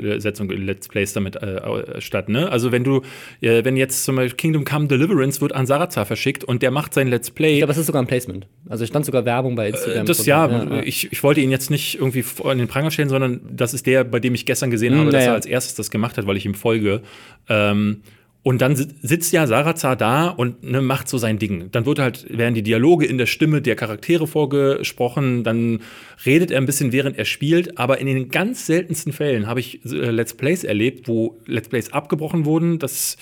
in Let's Plays damit äh, statt. Ne? Also wenn du, äh, wenn jetzt zum Beispiel Kingdom Come Deliverance wird an Sarazar verschickt und der macht sein Let's Play. Ja, aber es ist sogar ein Placement. Also stand sogar Werbung bei Instagram. Äh, das ja, ja, Ich, ich wollte ihn jetzt nicht irgendwie in den Pranger stellen, sondern das ist der, bei dem ich gestern gesehen habe, hm, dass er als erstes das gemacht hat, weil ich ihm folge. Ähm, und dann sitzt ja Sarazar da und ne, macht so sein Ding. Dann wird halt, werden die Dialoge in der Stimme der Charaktere vorgesprochen, dann redet er ein bisschen, während er spielt. Aber in den ganz seltensten Fällen habe ich äh, Let's Plays erlebt, wo Let's Plays abgebrochen wurden. Das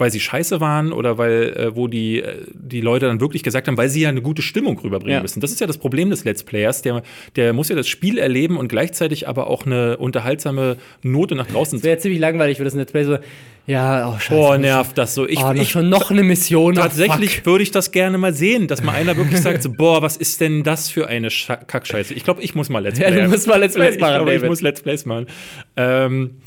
weil sie scheiße waren oder weil, äh, wo die, äh, die Leute dann wirklich gesagt haben, weil sie ja eine gute Stimmung rüberbringen ja. müssen. Das ist ja das Problem des Let's Players. Der, der muss ja das Spiel erleben und gleichzeitig aber auch eine unterhaltsame Note nach draußen. Das wäre ziemlich langweilig für das Let's Play so. Ja, oh, scheiße. Oh, nervt das so. Ich, oh, ich schon noch eine Mission. Oh, tatsächlich würde ich das gerne mal sehen, dass mal einer wirklich sagt, so, boah, was ist denn das für eine Kackscheiße? Ich glaube, ich muss mal Let's Play. Ja, du musst mal Let's Plays machen. Ich glaube, ich muss Let's Plays machen. Ähm,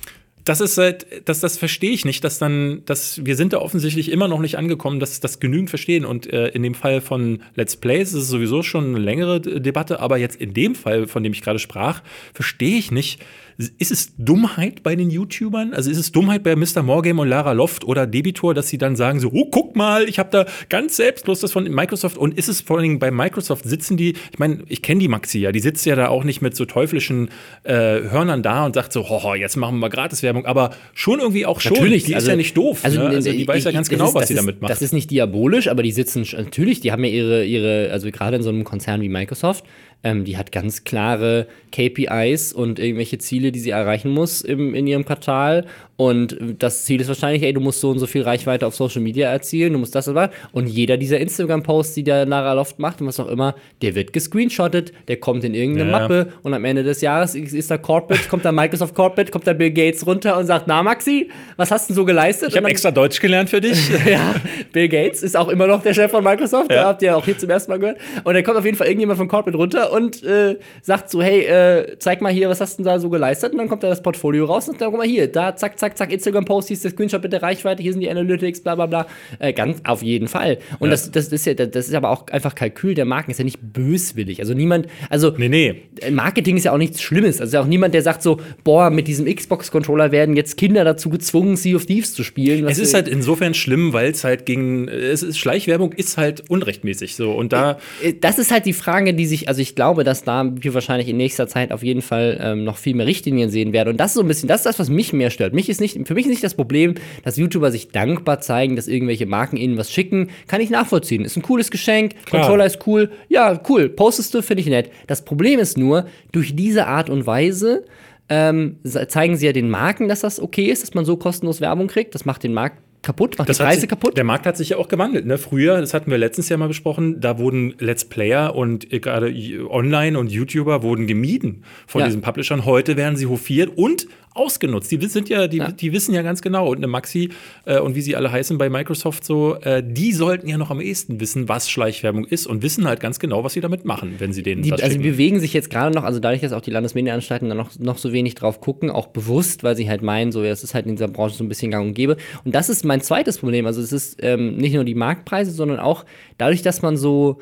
das ist halt, das, das verstehe ich nicht, dass dann, dass wir sind da offensichtlich immer noch nicht angekommen, dass das genügend verstehen. Und äh, in dem Fall von Let's Plays ist es sowieso schon eine längere Debatte, aber jetzt in dem Fall, von dem ich gerade sprach, verstehe ich nicht, ist es Dummheit bei den YouTubern? Also ist es Dummheit bei Mr. Morgame und Lara Loft oder Debitor, dass sie dann sagen so, oh, guck mal, ich habe da ganz selbstlos das von Microsoft und ist es vor allen Dingen bei Microsoft sitzen die, ich meine, ich kenne die Maxi ja, die sitzt ja da auch nicht mit so teuflischen äh, Hörnern da und sagt so, hoho, jetzt machen wir mal Gratiswerbung, aber schon irgendwie auch schon. Natürlich, die also, ist ja nicht doof. Also, ne? also die weiß ja ganz genau, ist, was sie ist, damit macht. Das ist nicht diabolisch, aber die sitzen natürlich, die haben ja ihre, ihre also gerade in so einem Konzern wie Microsoft, ähm, die hat ganz klare KPIs und irgendwelche Ziele, die sie erreichen muss im, in ihrem Quartal. Und das Ziel ist wahrscheinlich, ey, du musst so und so viel Reichweite auf Social Media erzielen, du musst das und das. Und jeder dieser Instagram-Posts, die der Lara Loft macht und was auch immer, der wird gescreenshottet, der kommt in irgendeine ja. Mappe und am Ende des Jahres ist da Corporate, kommt da Microsoft Corporate, kommt da Bill Gates runter und sagt, na Maxi, was hast du denn so geleistet? Ich habe extra Deutsch gelernt für dich. ja, Bill Gates ist auch immer noch der Chef von Microsoft, ja. habt ihr auch hier zum ersten Mal gehört. Und dann kommt auf jeden Fall irgendjemand von Corporate runter und äh, sagt so, hey, äh, zeig mal hier, was hast du denn da so geleistet? Und dann kommt da das Portfolio raus und dann guck mal hier, da, zack, zack, zack, Instagram-Post, hier ist der Screenshot mit der Reichweite, hier sind die Analytics, bla bla bla. Äh, ganz auf jeden Fall. Und ja. das, das, ist ja, das ist aber auch einfach Kalkül der Marken, ist ja nicht böswillig. Also niemand, also nee, nee. Marketing ist ja auch nichts Schlimmes. Also auch niemand, der sagt so, boah, mit diesem Xbox-Controller werden jetzt Kinder dazu gezwungen, Sea of Thieves zu spielen. Es ist halt insofern schlimm, weil es halt gegen, es ist, Schleichwerbung ist halt unrechtmäßig so. Und da. Äh, das ist halt die Frage, die sich, also ich glaube, dass da wir wahrscheinlich in nächster Zeit auf jeden Fall ähm, noch viel mehr Richtlinien sehen werden. Und das ist so ein bisschen, das ist das, was mich mehr stört. Mich ist nicht, für mich ist nicht das Problem, dass YouTuber sich dankbar zeigen, dass irgendwelche Marken ihnen was schicken. Kann ich nachvollziehen. Ist ein cooles Geschenk, Klar. Controller ist cool. Ja, cool. Postest du, finde ich nett. Das Problem ist nur, durch diese Art und Weise ähm, zeigen sie ja den Marken, dass das okay ist, dass man so kostenlos Werbung kriegt. Das macht den Markt kaputt, macht das die Preise sich, kaputt. Der Markt hat sich ja auch gewandelt. Ne? Früher, das hatten wir letztens ja mal besprochen, da wurden Let's Player und äh, gerade Online und YouTuber wurden gemieden von ja. diesen Publishern. Heute werden sie hofiert und ausgenutzt. Die sind ja, die, ja. die wissen ja ganz genau. Und eine Maxi äh, und wie sie alle heißen bei Microsoft so, äh, die sollten ja noch am ehesten wissen, was Schleichwerbung ist und wissen halt ganz genau, was sie damit machen, wenn sie denen die, was Also die bewegen sich jetzt gerade noch, also dadurch, dass auch die Landesmedienanstalten da noch, noch so wenig drauf gucken, auch bewusst, weil sie halt meinen, so, das ist halt in dieser Branche so ein bisschen gang und gäbe. Und das ist mein zweites Problem. Also es ist ähm, nicht nur die Marktpreise, sondern auch dadurch, dass man so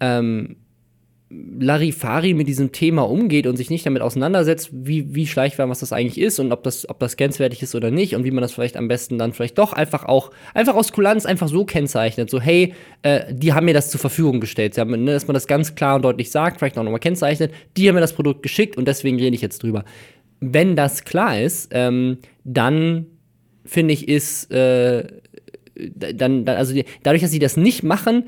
ähm, Larifari mit diesem Thema umgeht und sich nicht damit auseinandersetzt, wie, wie Schleichwerbung, was das eigentlich ist und ob das, ob das grenzwertig ist oder nicht und wie man das vielleicht am besten dann vielleicht doch einfach auch, einfach aus Kulanz einfach so kennzeichnet. So, hey, äh, die haben mir das zur Verfügung gestellt. Haben, ne, dass man das ganz klar und deutlich sagt, vielleicht auch nochmal kennzeichnet, die haben mir das Produkt geschickt und deswegen rede ich jetzt drüber. Wenn das klar ist, ähm, dann finde ich, ist, äh, dann, dann, also die, dadurch, dass sie das nicht machen,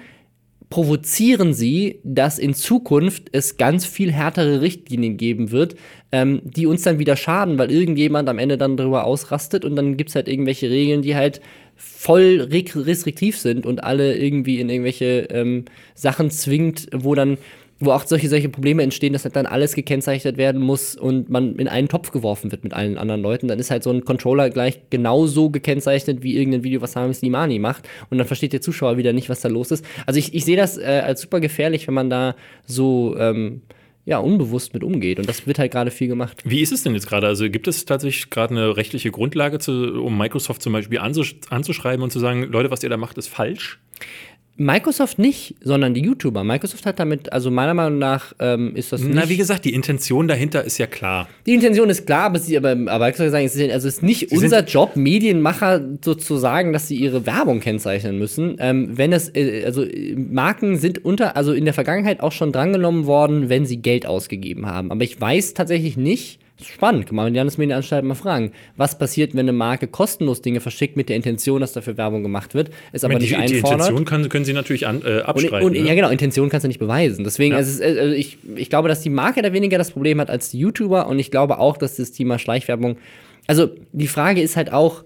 provozieren sie, dass in Zukunft es ganz viel härtere Richtlinien geben wird, ähm, die uns dann wieder schaden, weil irgendjemand am Ende dann darüber ausrastet und dann gibt es halt irgendwelche Regeln, die halt voll restriktiv sind und alle irgendwie in irgendwelche ähm, Sachen zwingt, wo dann wo auch solche, solche Probleme entstehen, dass halt dann alles gekennzeichnet werden muss und man in einen Topf geworfen wird mit allen anderen Leuten, dann ist halt so ein Controller gleich genauso gekennzeichnet wie irgendein Video, was Sami Slimani macht. Und dann versteht der Zuschauer wieder nicht, was da los ist. Also ich, ich sehe das äh, als super gefährlich, wenn man da so ähm, ja, unbewusst mit umgeht. Und das wird halt gerade viel gemacht. Wie ist es denn jetzt gerade? Also gibt es tatsächlich gerade eine rechtliche Grundlage, zu, um Microsoft zum Beispiel anzusch anzuschreiben und zu sagen, Leute, was ihr da macht, ist falsch? Microsoft nicht, sondern die YouTuber. Microsoft hat damit, also meiner Meinung nach ähm, ist das nicht. Na, wie gesagt, die Intention dahinter ist ja klar. Die Intention ist klar, aber, sie, aber, aber Microsoft sagen, es ist, also es ist nicht sie unser Job, Medienmacher sozusagen, dass sie ihre Werbung kennzeichnen müssen. Ähm, wenn es, äh, also Marken sind unter, also in der Vergangenheit auch schon drangenommen worden, wenn sie Geld ausgegeben haben. Aber ich weiß tatsächlich nicht, Spannend, kann man die Landesmedienanstalt mal fragen. Was passiert, wenn eine Marke kostenlos Dinge verschickt mit der Intention, dass dafür Werbung gemacht wird, ist aber die, nicht einfordert. Die Intention können, können sie natürlich an, äh, abschreiben. Und, und, ne? Ja, genau, Intention kannst du nicht beweisen. Deswegen, ja. also, also ich, ich glaube, dass die Marke da weniger das Problem hat als die YouTuber und ich glaube auch, dass das Thema Schleichwerbung. Also die Frage ist halt auch,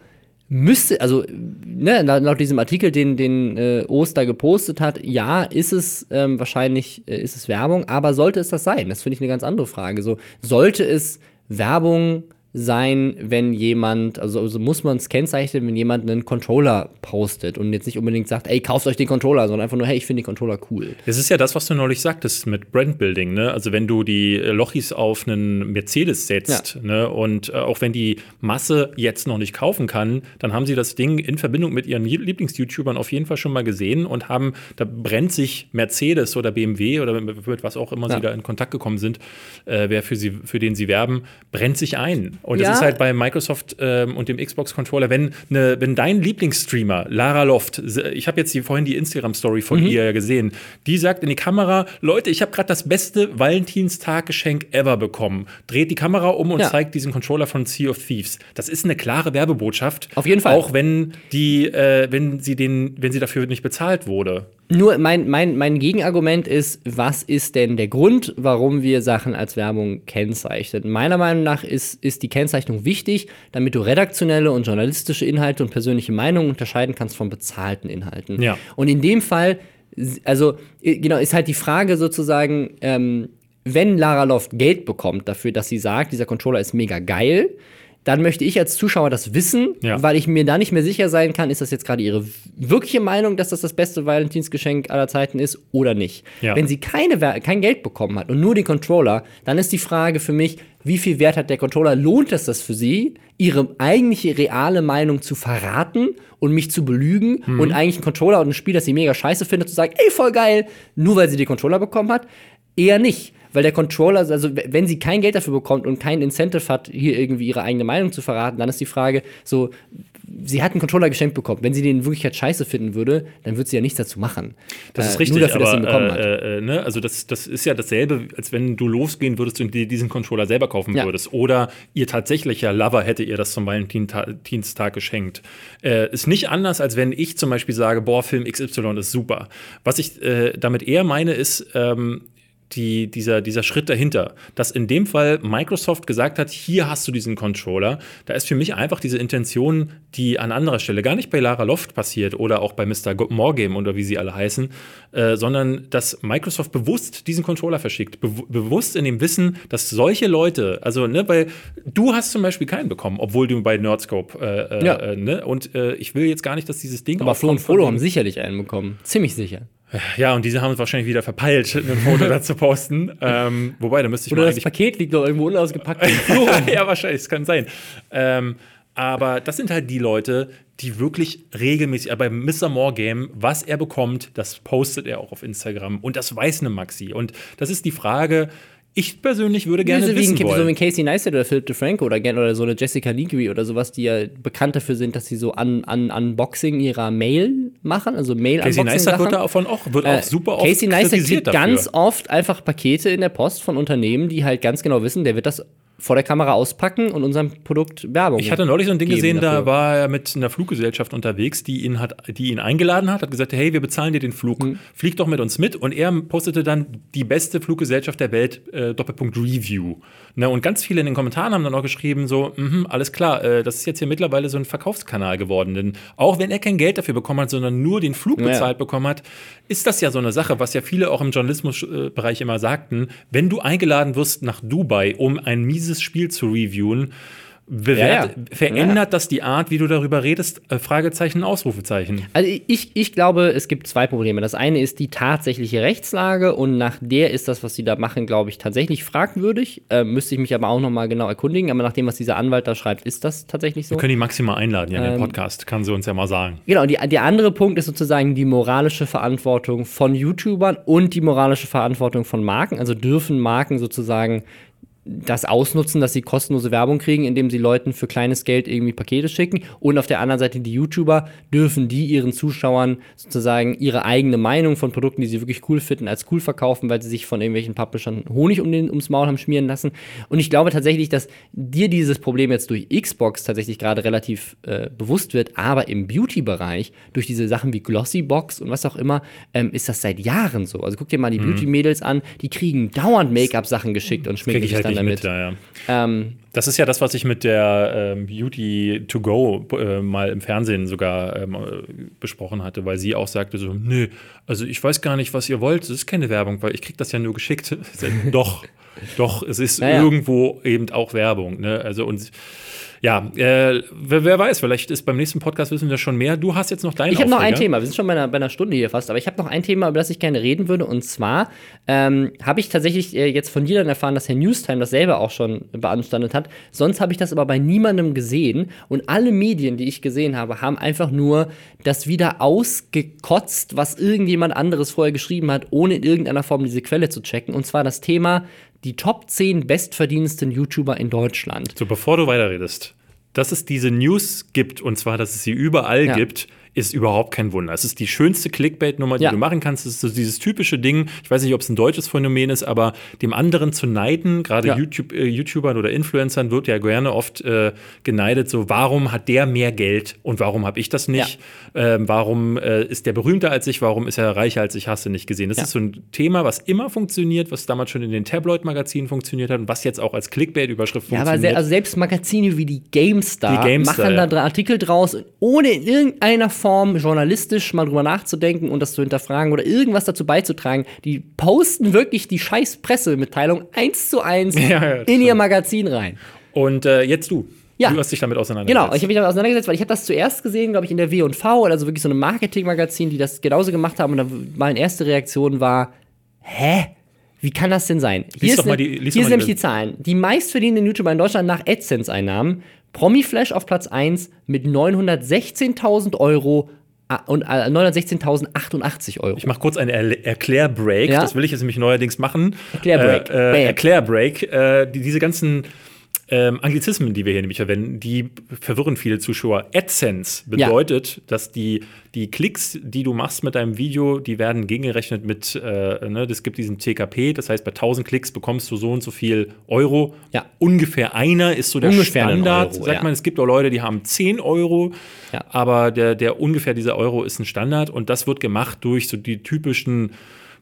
müsste, also ne, laut diesem Artikel, den, den äh, Oster gepostet hat, ja, ist es ähm, wahrscheinlich, äh, ist es Werbung, aber sollte es das sein? Das finde ich eine ganz andere Frage. So, sollte es Werbung sein, wenn jemand, also, also muss man es kennzeichnen, wenn jemand einen Controller postet und jetzt nicht unbedingt sagt, ey, kauft euch den Controller, sondern einfach nur, hey, ich finde den Controller cool. Das ist ja das, was du neulich sagtest mit Brandbuilding, ne? Also wenn du die Lochis auf einen Mercedes setzt, ja. ne? Und äh, auch wenn die Masse jetzt noch nicht kaufen kann, dann haben sie das Ding in Verbindung mit ihren Lieblings-YouTubern auf jeden Fall schon mal gesehen und haben, da brennt sich Mercedes oder BMW oder mit was auch immer ja. sie da in Kontakt gekommen sind, äh, wer für sie, für den sie werben, brennt sich ein. Und ja. das ist halt bei Microsoft ähm, und dem Xbox-Controller, wenn, ne, wenn dein Lieblingsstreamer, Lara Loft, ich habe jetzt die, vorhin die Instagram-Story von mhm. ihr gesehen, die sagt in die Kamera, Leute, ich habe gerade das beste Valentinstag-Geschenk ever bekommen. Dreht die Kamera um und ja. zeigt diesen Controller von Sea of Thieves. Das ist eine klare Werbebotschaft. Auf jeden Fall. Auch wenn die, äh, wenn sie den, wenn sie dafür nicht bezahlt wurde. Nur mein, mein, mein Gegenargument ist, was ist denn der Grund, warum wir Sachen als Werbung kennzeichnen? Meiner Meinung nach ist, ist die Kennzeichnung wichtig, damit du redaktionelle und journalistische Inhalte und persönliche Meinungen unterscheiden kannst von bezahlten Inhalten. Ja. Und in dem Fall, also genau, ist halt die Frage sozusagen, ähm, wenn Lara Loft Geld bekommt dafür, dass sie sagt, dieser Controller ist mega geil, dann möchte ich als Zuschauer das wissen, ja. weil ich mir da nicht mehr sicher sein kann, ist das jetzt gerade ihre wirkliche Meinung, dass das das beste Valentinsgeschenk aller Zeiten ist oder nicht. Ja. Wenn sie keine, kein Geld bekommen hat und nur den Controller, dann ist die Frage für mich, wie viel Wert hat der Controller? Lohnt es das für sie, ihre eigentliche reale Meinung zu verraten und mich zu belügen mhm. und eigentlich einen Controller und ein Spiel, das sie mega scheiße findet, zu sagen, ey, voll geil, nur weil sie den Controller bekommen hat? Eher nicht weil der Controller, also wenn sie kein Geld dafür bekommt und kein Incentive hat, hier irgendwie ihre eigene Meinung zu verraten, dann ist die Frage so, sie hat einen Controller geschenkt bekommen. Wenn sie den wirklich halt scheiße finden würde, dann würde sie ja nichts dazu machen. Das ist äh, richtig, dafür, aber, dass sie ihn bekommen hat. Äh, äh, ne? Also das, das ist ja dasselbe, als wenn du losgehen würdest und dir diesen Controller selber kaufen ja. würdest. Oder ihr tatsächlicher Lover hätte ihr das zum Valentinstag geschenkt. Äh, ist nicht anders, als wenn ich zum Beispiel sage, boah, Film XY ist super. Was ich äh, damit eher meine, ist, ähm, die, dieser, dieser Schritt dahinter, dass in dem Fall Microsoft gesagt hat, hier hast du diesen Controller, da ist für mich einfach diese Intention, die an anderer Stelle gar nicht bei Lara Loft passiert oder auch bei Mr. Morgame oder wie sie alle heißen, äh, sondern dass Microsoft bewusst diesen Controller verschickt, be bewusst in dem Wissen, dass solche Leute, also ne, weil du hast zum Beispiel keinen bekommen, obwohl du bei Nerdscope, äh, äh ja. äh, ne, und äh, ich will jetzt gar nicht, dass dieses Ding Aber Flo und Folo haben sicherlich einen bekommen, ziemlich sicher. Ja, und diese haben es wahrscheinlich wieder verpeilt, ein Foto dazu posten. Ähm, wobei, da müsste ich Oder mal das Paket liegt noch irgendwo unausgepackt. ja, wahrscheinlich, es kann sein. Ähm, Aber das sind halt die Leute, die wirklich regelmäßig, aber beim Mr. More Game, was er bekommt, das postet er auch auf Instagram. Und das weiß eine Maxi. Und das ist die Frage, ich persönlich würde gerne so wissen wie, ein- wollen. so wie Casey Neistat oder Philip DeFranco oder, oder so eine Jessica Nigri oder sowas, die ja bekannt dafür sind, dass sie so an, an Unboxing ihrer Mail machen, also mail Casey Neistat wird davon auch, wird auch Äh, super oft Casey Neistat kriegt dafür. ganz oft einfach Pakete in der Post von Unternehmen, die halt ganz genau wissen, der wird das vor der Kamera auspacken und unserem Produkt Werbung Ich hatte neulich so ein Ding gesehen, da dafür. war er mit einer Fluggesellschaft unterwegs, die ihn, hat, die ihn eingeladen hat, hat gesagt, hey, wir bezahlen dir den Flug, Hm. flieg doch mit uns mit. Und er postete dann die beste Fluggesellschaft der Welt, äh, Doppelpunkt Review. Ne, und ganz viele in den Kommentaren haben dann auch geschrieben, so, mhm, alles klar, äh, das ist jetzt hier mittlerweile so ein Verkaufskanal geworden. Denn auch wenn er kein Geld dafür bekommen hat, sondern nur den Flug Ja. bezahlt bekommen hat, ist das ja so eine Sache, was ja viele auch im Journalismusbereich immer sagten, wenn du eingeladen wirst nach Dubai, um ein mieses Spiel zu reviewen, bewert, Ja, ja. verändert das die Art, wie du darüber redest? Äh, Fragezeichen, Ausrufezeichen. Also ich, ich glaube, es gibt zwei Probleme. Das eine ist die tatsächliche Rechtslage und nach der ist das, was sie da machen, glaube ich, tatsächlich fragwürdig. Äh, müsste ich mich aber auch noch mal genau erkundigen. Aber nach dem, was dieser Anwalt da schreibt, ist das tatsächlich so. Wir können die maximal einladen ja, in Ähm, den Podcast, kann sie uns ja mal sagen. Genau, die, der andere Punkt ist sozusagen die moralische Verantwortung von YouTubern und die moralische Verantwortung von Marken. Also dürfen Marken sozusagen das ausnutzen, dass sie kostenlose Werbung kriegen, indem sie Leuten für kleines Geld irgendwie Pakete schicken. Und auf der anderen Seite die YouTuber, dürfen die ihren Zuschauern sozusagen ihre eigene Meinung von Produkten, die sie wirklich cool finden, als cool verkaufen, weil sie sich von irgendwelchen Publishern Honig um den, ums Maul haben schmieren lassen. Und ich glaube tatsächlich, dass dir dieses Problem jetzt durch Xbox tatsächlich gerade relativ äh, bewusst wird, aber im Beauty-Bereich, durch diese Sachen wie Glossybox und was auch immer, ähm, ist das seit Jahren so. Also guck dir mal die Beauty-Mädels an, die kriegen dauernd Make-up-Sachen geschickt und schminken Krieg ich sich halt dann damit. mit, ja, ja. Ähm, Das ist ja das, was ich mit der ähm, Beauty to go äh, mal im Fernsehen sogar ähm, äh, besprochen hatte, weil sie auch sagte so, nö, also ich weiß gar nicht, was ihr wollt, es ist keine Werbung, weil ich krieg das ja nur geschickt. Doch, doch, es ist Ja, ja. irgendwo eben auch Werbung. Ne? Also und ja, äh, wer, wer weiß, vielleicht ist beim nächsten Podcast wissen wir schon mehr. Du hast jetzt noch dein Ich habe noch ein. Thema. Wir sind schon bei einer, bei einer Stunde hier fast, aber ich habe noch ein Thema, über das ich gerne reden würde. Und zwar ähm, habe ich tatsächlich äh, jetzt von dir dann erfahren, dass Herr Newstime das selber auch schon beanstandet hat. Sonst habe ich das aber bei niemandem gesehen. Und alle Medien, die ich gesehen habe, haben einfach nur das wieder ausgekotzt, was irgendjemand anderes vorher geschrieben hat, ohne in irgendeiner Form diese Quelle zu checken. Und zwar das Thema die Top 10 bestverdienendsten YouTuber in Deutschland. So, bevor du weiterredest, dass es diese News gibt, und zwar, dass es sie überall Ja. gibt, ist überhaupt kein Wunder. Es ist die schönste Clickbait-Nummer, die Ja. du machen kannst. Es ist so dieses typische Ding, ich weiß nicht, ob es ein deutsches Phänomen ist, aber dem anderen zu neiden, gerade Ja. YouTube, äh, YouTubern oder Influencern, wird ja gerne oft äh, geneidet, so warum hat der mehr Geld und warum habe ich das nicht? Ähm, warum äh, ist der berühmter als ich? Warum ist er reicher als ich? Hast du nicht gesehen? Das Ja. ist so ein Thema, was immer funktioniert, was damals schon in den Tabloid-Magazinen funktioniert hat und was jetzt auch als Clickbait-Überschrift Ja, aber funktioniert. se also selbst Magazine wie die GameStar, Die GameStar, machen da ja. drei Artikel draus, ohne in irgendeiner Form journalistisch mal drüber nachzudenken und das zu hinterfragen oder irgendwas dazu beizutragen. Die posten wirklich die scheiß Pressemitteilung eins zu eins Ja, ja, in ihr stimmt. Magazin rein. Und äh, jetzt du. Ja. Du hast dich damit auseinandergesetzt. Genau, ich habe mich damit auseinandergesetzt, weil ich habe das zuerst gesehen, glaube ich, in der W&V, also wirklich so einem Marketingmagazin, die das genauso gemacht haben. Und dann meine erste Reaktion war, hä? Wie kann das denn sein? Hier, Lies ist, doch mal ne, die- hier sind nämlich die- die Zahlen. Die meistverdienenden YouTuber in Deutschland nach AdSense-Einnahmen. Promiflash auf Platz 1 mit 916.000 Euro und äh, 916.088 Euro. Ich mache kurz einen Er Erklärbreak. Ja. Das will ich jetzt nämlich neuerdings machen. Erklärbreak. Äh, äh. Erklärbreak. Äh, die, diese ganzen ähm, Anglizismen, die wir hier nämlich verwenden, die verwirren viele Zuschauer. AdSense bedeutet, dass die, die Klicks, die du machst mit deinem Video, die werden gegengerechnet mit, äh, ne, das gibt diesen TKP, das heißt, bei 1000 Klicks bekommst du so und so viel Euro. Ja. Ungefähr einer ist so der Ungefähr Standard. Euro, Sagt ja. man, es gibt auch Leute, die haben 10 Euro, Ja. aber der, der ungefähr dieser Euro ist ein Standard und das wird gemacht durch so die typischen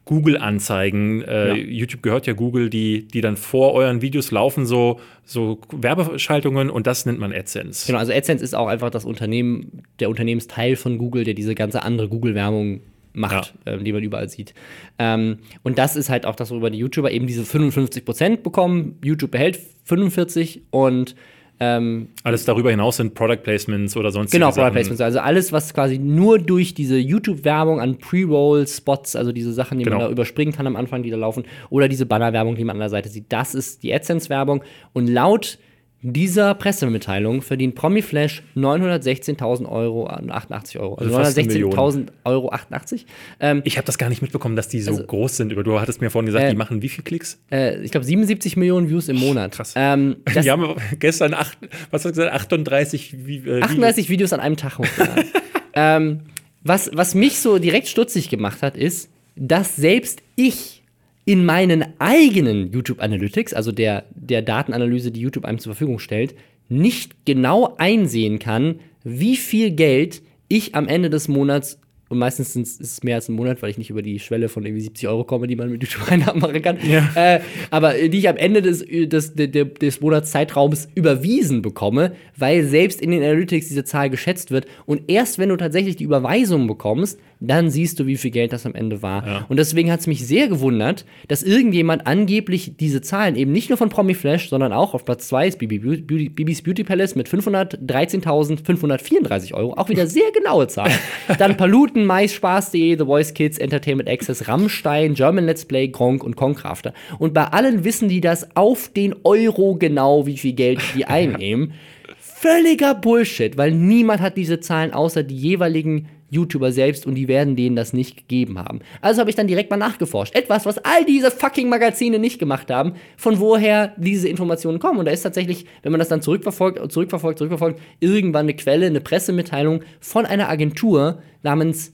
Google-Anzeigen. Äh, Ja. YouTube gehört ja Google, die, die dann vor euren Videos laufen, so, so Werbeschaltungen und das nennt man AdSense. Genau, also AdSense ist auch einfach das Unternehmen, der Unternehmensteil von Google, der diese ganze andere Google-Werbung macht, ähm, die man überall sieht. Ähm, und das ist halt auch das, worüber die YouTuber eben diese 55% bekommen. YouTube behält 45 und ähm, Alles darüber hinaus sind Product Placements oder sonstige Genau, Sachen. Product Placements. Also alles, was quasi nur durch diese YouTube-Werbung an Pre-Roll-Spots, also diese Sachen, die Genau. man da überspringen kann am Anfang, die da laufen, oder diese Banner-Werbung, die man an der Seite sieht, das ist die AdSense-Werbung. Und laut dieser Pressemitteilung verdient Promiflash 916.000 Euro, äh, 88 Euro. Also, Also fast eine 916.000 Euro 88. Ähm, Ich habe das gar nicht mitbekommen, dass die so groß sind. Du hattest mir vorhin gesagt, Also, äh, die machen wie viel Klicks? äh, ich glaube 77 Millionen Views im Monat. Krass. Ähm, die haben gestern, acht, was hast du gesagt, 38 wie, äh, 38 Videos an einem Tag hochgeladen. ähm, was, was mich so direkt stutzig gemacht hat, ist, dass selbst ich in meinen eigenen YouTube Analytics, also der, der Datenanalyse, die YouTube einem zur Verfügung stellt, nicht genau einsehen kann, wie viel Geld ich am Ende des Monats und meistens ist es mehr als ein Monat, weil ich nicht über die Schwelle von irgendwie 70 Euro komme, die man mit YouTube-Einnahmen machen kann. Ja. Äh, aber die ich am Ende des, des, des, des Monatszeitraums überwiesen bekomme, weil selbst in den Analytics diese Zahl geschätzt wird. Und erst wenn du tatsächlich die Überweisung bekommst, dann siehst du, wie viel Geld das am Ende war. Ja. Und deswegen hat es mich sehr gewundert, dass irgendjemand angeblich diese Zahlen eben nicht nur von Promiflash, sondern auch auf Platz 2 ist Bibi Beauty, Beauty, Bibis Beauty Palace mit 513.534 Euro. Auch wieder sehr genaue Zahlen. Dann Paluten, Mais, Spaß.de, The Voice Kids, Entertainment Access, Rammstein, German Let's Play, Gronk und Concrafter. Und bei allen wissen die das auf den Euro genau, wie viel Geld die einnehmen. Völliger Bullshit, weil niemand hat diese Zahlen außer die jeweiligen YouTuber selbst und die werden denen das nicht gegeben haben. Also habe ich dann direkt mal nachgeforscht. Etwas, was all diese fucking Magazine nicht gemacht haben, von woher diese Informationen kommen. Und da ist tatsächlich, wenn man das dann zurückverfolgt, zurückverfolgt, zurückverfolgt, irgendwann eine Quelle, eine Pressemitteilung von einer Agentur namens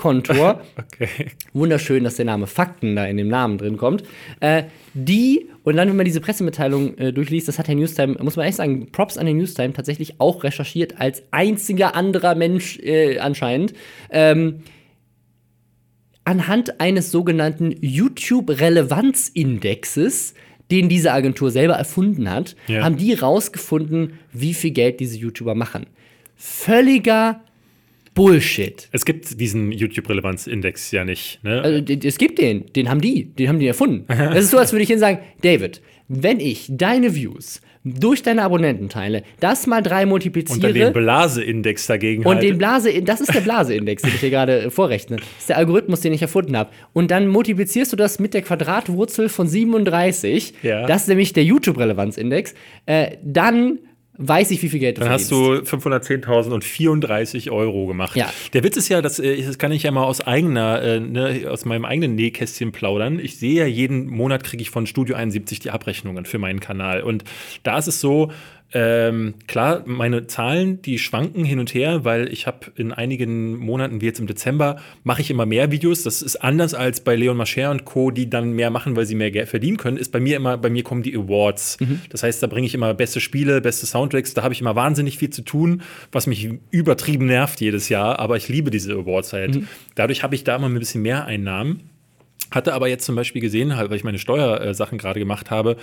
Faktenkontor. Okay. Wunderschön, dass der Name Fakten da in dem Namen drin kommt. Äh, die, und dann, wenn man diese Pressemitteilung äh, durchliest, das hat Herr Newstime, muss man echt sagen, Props an den Newstime, tatsächlich auch recherchiert als einziger anderer Mensch äh, anscheinend. Ähm, anhand eines sogenannten YouTube-Relevanzindexes, den diese Agentur selber erfunden hat, Ja. haben die rausgefunden, wie viel Geld diese YouTuber machen. Völliger Bullshit. Es gibt diesen YouTube-Relevanz-Index ja nicht. Ne? Also, es gibt den, den haben die, den haben die erfunden. Das ist so, als würde ich ihnen sagen, David, wenn ich deine Views durch deine Abonnenten teile, das mal drei multipliziere den Blase-Index dagegen und halte. den Blase, das ist der Blase-Index, den ich hier gerade vorrechne. Das ist der Algorithmus, den ich erfunden habe. Und dann multiplizierst du das mit der Quadratwurzel von 37. Ja. Das ist nämlich der YouTube-Relevanz-Index. Äh, dann weiß ich, wie viel Geld du Dann hast verdienst. du 510.000 und 34 Euro gemacht. Ja. Der Witz ist ja, das, äh, das kann ich ja mal aus eigener, äh, ne, aus meinem eigenen Nähkästchen plaudern. Ich sehe ja jeden Monat kriege ich von Studio 71 die Abrechnungen für meinen Kanal. Und da ist es so, ähm, klar, meine Zahlen, die schwanken hin und her, weil ich habe in einigen Monaten, wie jetzt im Dezember, mache ich immer mehr Videos. Das ist anders als bei Leon Mascher und Co., die dann mehr machen, weil sie mehr Geld verdienen können. Ist bei mir immer, bei mir kommen die Awards. Das heißt, da bringe ich immer beste Spiele, beste Soundtracks. Da habe ich immer wahnsinnig viel zu tun, was mich übertrieben nervt jedes Jahr. Aber ich liebe diese Awards halt. Dadurch habe ich da immer ein bisschen mehr Einnahmen. Hatte aber jetzt zum Beispiel gesehen, halt, weil ich meine Steuersachen gerade gemacht habe,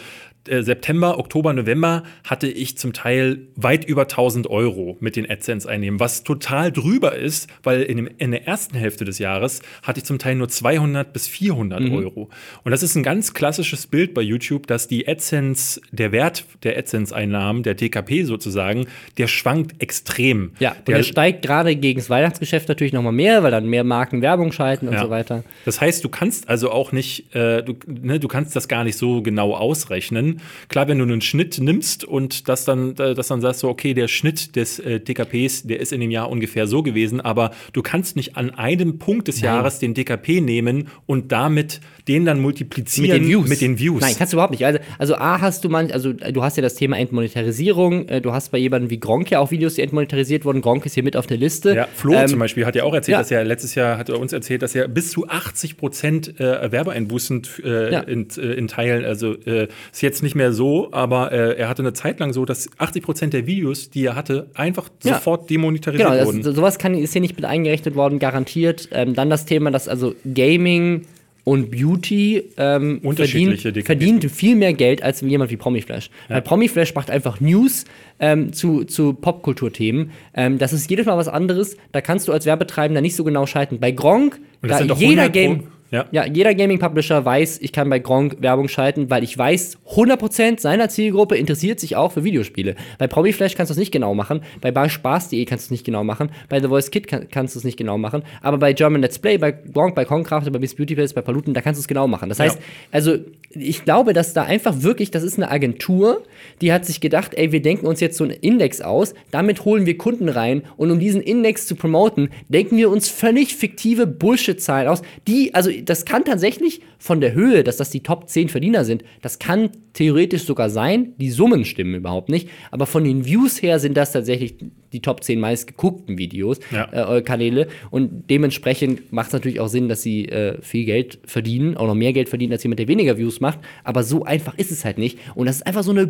äh, September, Oktober, November hatte ich zum Teil weit über 1000 Euro mit den AdSense-Einnehmen, was total drüber ist, weil in, dem, in der ersten Hälfte des Jahres hatte ich zum Teil nur 200 bis 400 Euro. Und das ist ein ganz klassisches Bild bei YouTube, dass die AdSense, der Wert der AdSense-Einnahmen, der TKP sozusagen, der schwankt extrem. Ja, der, der steigt gerade gegen das Weihnachtsgeschäft natürlich noch mal mehr, weil dann mehr Marken Werbung schalten und Ja. so weiter. Das heißt, du kannst also auch nicht, äh, du, ne, du kannst das gar nicht so genau ausrechnen. Klar, wenn du einen Schnitt nimmst und das dann, äh, das dann sagst, so, okay, der Schnitt des äh, TKPs, der ist in dem Jahr ungefähr so gewesen, aber du kannst nicht an einem Punkt des Jahres den TKP nehmen und damit den dann multiplizieren Mit den Views. Mit den Views. Nein, kannst du überhaupt nicht. Also, also A hast du man, also du hast ja das Thema Entmonetarisierung. äh, Du hast bei jemandem wie Gronk ja auch Videos, die entmonetarisiert wurden. Gronk ist hier mit auf der Liste. Ja, Flo Ähm, zum Beispiel hat ja auch erzählt, ja. dass er letztes Jahr hat er uns erzählt, dass er bis zu 80 Prozent äh, Werbeeinbußen äh, Ja. in, äh, in Teilen, also äh, ist jetzt nicht mehr so, aber äh, er hatte eine Zeit lang so, dass 80 Prozent der Videos, die er hatte, einfach Ja. sofort demonetarisiert Genau, wurden. das, sowas kann, ist hier nicht mit eingerechnet worden, garantiert. Ähm, dann das Thema, dass also Gaming und Beauty ähm, verdient, verdient viel mehr Geld als jemand wie Promiflash. Weil Promiflash macht einfach News ähm, zu, zu Popkulturthemen. Ähm, das ist jedes Mal was anderes. Da kannst du als Werbetreibender nicht so genau schalten. Bei Gronk, da jeder 100 Game. Pro, Ja. Ja, jeder Gaming-Publisher weiß, ich kann bei Gronk Werbung schalten, weil ich weiß, 100% seiner Zielgruppe interessiert sich auch für Videospiele. Bei Promiflash kannst du es nicht genau machen, bei barspaß.de kannst du es nicht genau machen, bei The Voice Kid kann, kannst du es nicht genau machen, aber bei German Let's Play, bei Gronk, bei Concraft, bei Miss Beauty Place, bei Paluten, da kannst du es genau machen. Das heißt, Ja. also ich glaube, dass da einfach wirklich, das ist eine Agentur, die hat sich gedacht, ey, wir denken uns jetzt so einen Index aus, damit holen wir Kunden rein und um diesen Index zu promoten, denken wir uns völlig fiktive Bullshit-Zahlen aus, die, also das kann tatsächlich von der Höhe, dass das die Top 10 Verdiener sind, das kann theoretisch sogar sein, die Summen stimmen überhaupt nicht, aber von den Views her sind das tatsächlich die Top 10 meist geguckten Videos, Ja. äh, Kanäle und dementsprechend macht es natürlich auch Sinn, dass sie äh, viel Geld verdienen, auch noch mehr Geld verdienen als jemand, der weniger Views macht, aber so einfach ist es halt nicht und das ist einfach so eine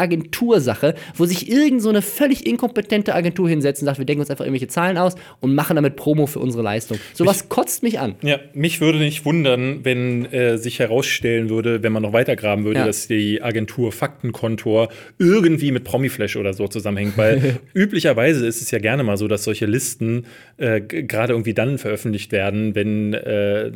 Bullshit-Agentursache, wo sich irgend so eine völlig inkompetente Agentur hinsetzt und sagt, wir denken uns einfach irgendwelche Zahlen aus und machen damit Promo für unsere Leistung. Sowas kotzt mich an. Ja, mich würde nicht wundern, wenn äh, sich herausstellen würde, wenn man noch weiter graben würde, Ja. dass die Agentur Faktenkontor irgendwie mit Promiflash oder so zusammenhängt. Weil üblicherweise ist es ja gerne mal so, dass solche Listen äh, gerade irgendwie dann veröffentlicht werden, wenn äh,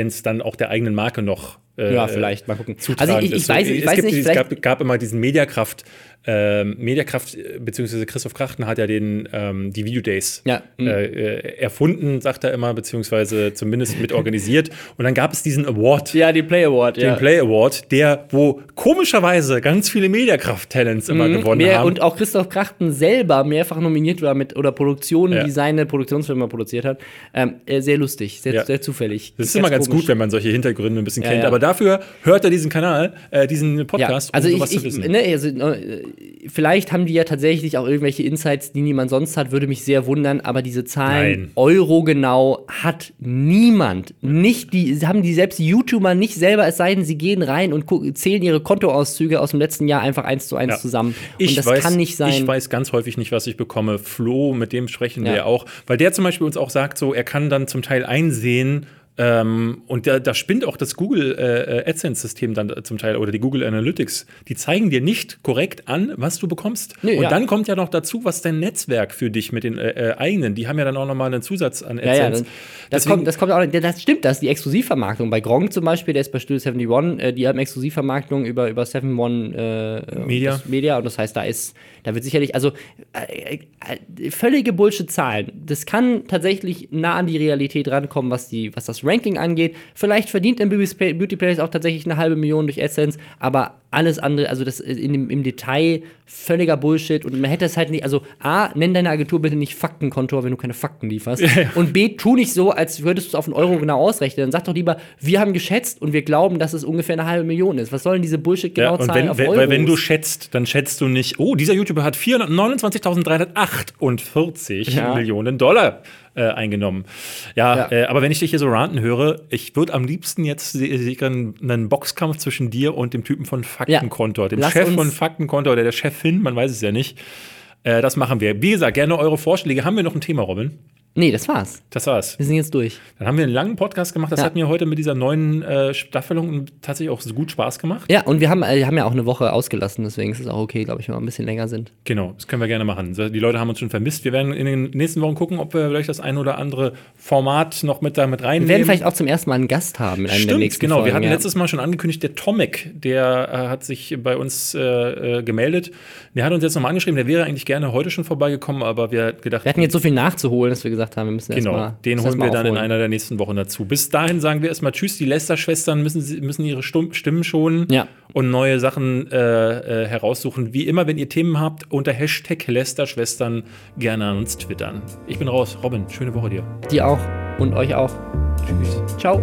es dann auch der eigenen Marke noch äh, Ja, vielleicht, mal gucken. Also ich- ich ist. weiß- ich es weiß gibt, nicht, es gab, gab immer diesen Mediakraft, ähm, Mediakraft, äh, beziehungsweise Christoph Krachten hat ja den, ähm, die Videodays Ja, mhm. äh, äh, erfunden, sagt er immer, beziehungsweise zumindest mit organisiert. Und dann gab es diesen Award, Ja, die Play Award, den Play Award, der, wo komischerweise ganz viele Mediakraft-Talents immer gewonnen Mhm. Mehr, haben. und auch Christoph Krachten selber mehrfach nominiert war mit oder Produktionen, Ja. die seine Produktionsfirma produziert hat. Ähm, äh, sehr lustig, sehr, Ja. sehr zufällig. das ist immer ganz komisch. gut, wenn man solche Hintergründe ein bisschen Ja, kennt. ja. Aber dafür hört er diesen Kanal, äh, diesen Podcast, ja, also um ich, sowas zu ich wissen. ne, also, vielleicht haben die ja tatsächlich auch irgendwelche Insights, die niemand sonst hat, würde mich sehr wundern, aber diese Zahlen Nein. Euro genau hat niemand. Nicht die, haben die selbst YouTuber nicht selber, es sei denn, sie gehen rein und gucken, zählen ihre Kontoauszüge aus dem letzten Jahr einfach eins zu eins Ja. zusammen. Ich und das weiß, kann nicht sein. Ich weiß ganz häufig nicht, was ich bekomme. Flo, mit dem sprechen wir Ja. ja auch, weil der zum Beispiel uns auch sagt, so er kann dann zum Teil einsehen. Ähm, und da, da spinnt auch das Google äh, AdSense-System dann zum Teil oder die Google Analytics. Die zeigen dir nicht korrekt an, was du bekommst. Nee, und ja. dann kommt ja noch dazu, was dein Netzwerk für dich mit den äh, äh, eigenen, die haben ja dann auch nochmal einen Zusatz an Ja, ja, AdSense. das, das, kommt, das kommt auch, das stimmt, das ist die Exklusivvermarktung. Bei Gronk zum Beispiel, der ist bei Studio 71, äh, die haben Exklusivvermarktung über, über 71 äh, Media. Media und das heißt, da ist, da wird sicherlich, also äh, äh, völlige Bullshit-Zahlen. Das kann tatsächlich nah an die Realität rankommen, was, die, was das Ranking angeht. Vielleicht verdient ein Beauty Place auch tatsächlich eine halbe Million durch AdSense, aber alles andere, also das in dem, im Detail völliger Bullshit und man hätte es halt nicht, also A, nenn deine Agentur bitte nicht Faktenkontor, wenn du keine Fakten lieferst. Und B, tu nicht so, als würdest du es auf einen Euro genau ausrechnen. Dann sag doch lieber, wir haben geschätzt und wir glauben, dass es ungefähr eine halbe Million ist. Was sollen diese bullshit Ja, genau und Zahlen wenn, auf Euros? weil wenn du schätzt, dann schätzt du nicht, oh, dieser YouTuber hat 429.348 Ja. Millionen Dollar äh, eingenommen. Ja, Ja. Äh, aber wenn ich dich hier so ranten höre, ich würde am liebsten jetzt einen Boxkampf zwischen dir und dem Typen von Faktenkontor, dem Lass Chef von Faktenkontor oder der Chefin, man weiß es ja nicht. Äh, das machen wir. Wie gesagt, gerne eure Vorschläge. Haben wir noch ein Thema, Robin? Nee, das war's. Das war's. Wir sind jetzt durch. Dann haben wir einen langen Podcast gemacht. Das Ja. hat mir heute mit dieser neuen äh, Staffelung tatsächlich auch so gut Spaß gemacht. Ja, und wir haben, äh, haben ja auch eine Woche ausgelassen, deswegen ist es auch okay, glaube ich, wenn wir ein bisschen länger sind. Genau, das können wir gerne machen. Die Leute haben uns schon vermisst. Wir werden in den nächsten Wochen gucken, ob wir vielleicht das ein oder andere Format noch mit da mit Wir reinnehmen. werden vielleicht auch zum ersten Mal einen Gast haben in einem der Stimmt, nächsten genau. Folgen. wir hatten ja. letztes Mal schon angekündigt, der Tomek, der äh, hat sich bei uns äh, äh, gemeldet. Der hat uns jetzt nochmal angeschrieben, der wäre eigentlich gerne heute schon vorbeigekommen, aber wir hatten gedacht, Wir hatten jetzt so viel nachzuholen, dass wir gesagt haben, wir müssen Genau, erstmal. den holen wir dann in einer der nächsten Wochen dazu. Bis dahin sagen wir erstmal Tschüss. Die Lester-Schwestern müssen, müssen ihre Stimmen schonen Ja. und neue Sachen äh, äh, heraussuchen. Wie immer, wenn ihr Themen habt, unter Hashtag Lester-Schwestern gerne an uns twittern. Ich bin raus. Robin, schöne Woche dir. Die auch und euch auch. Tschüss. Ciao.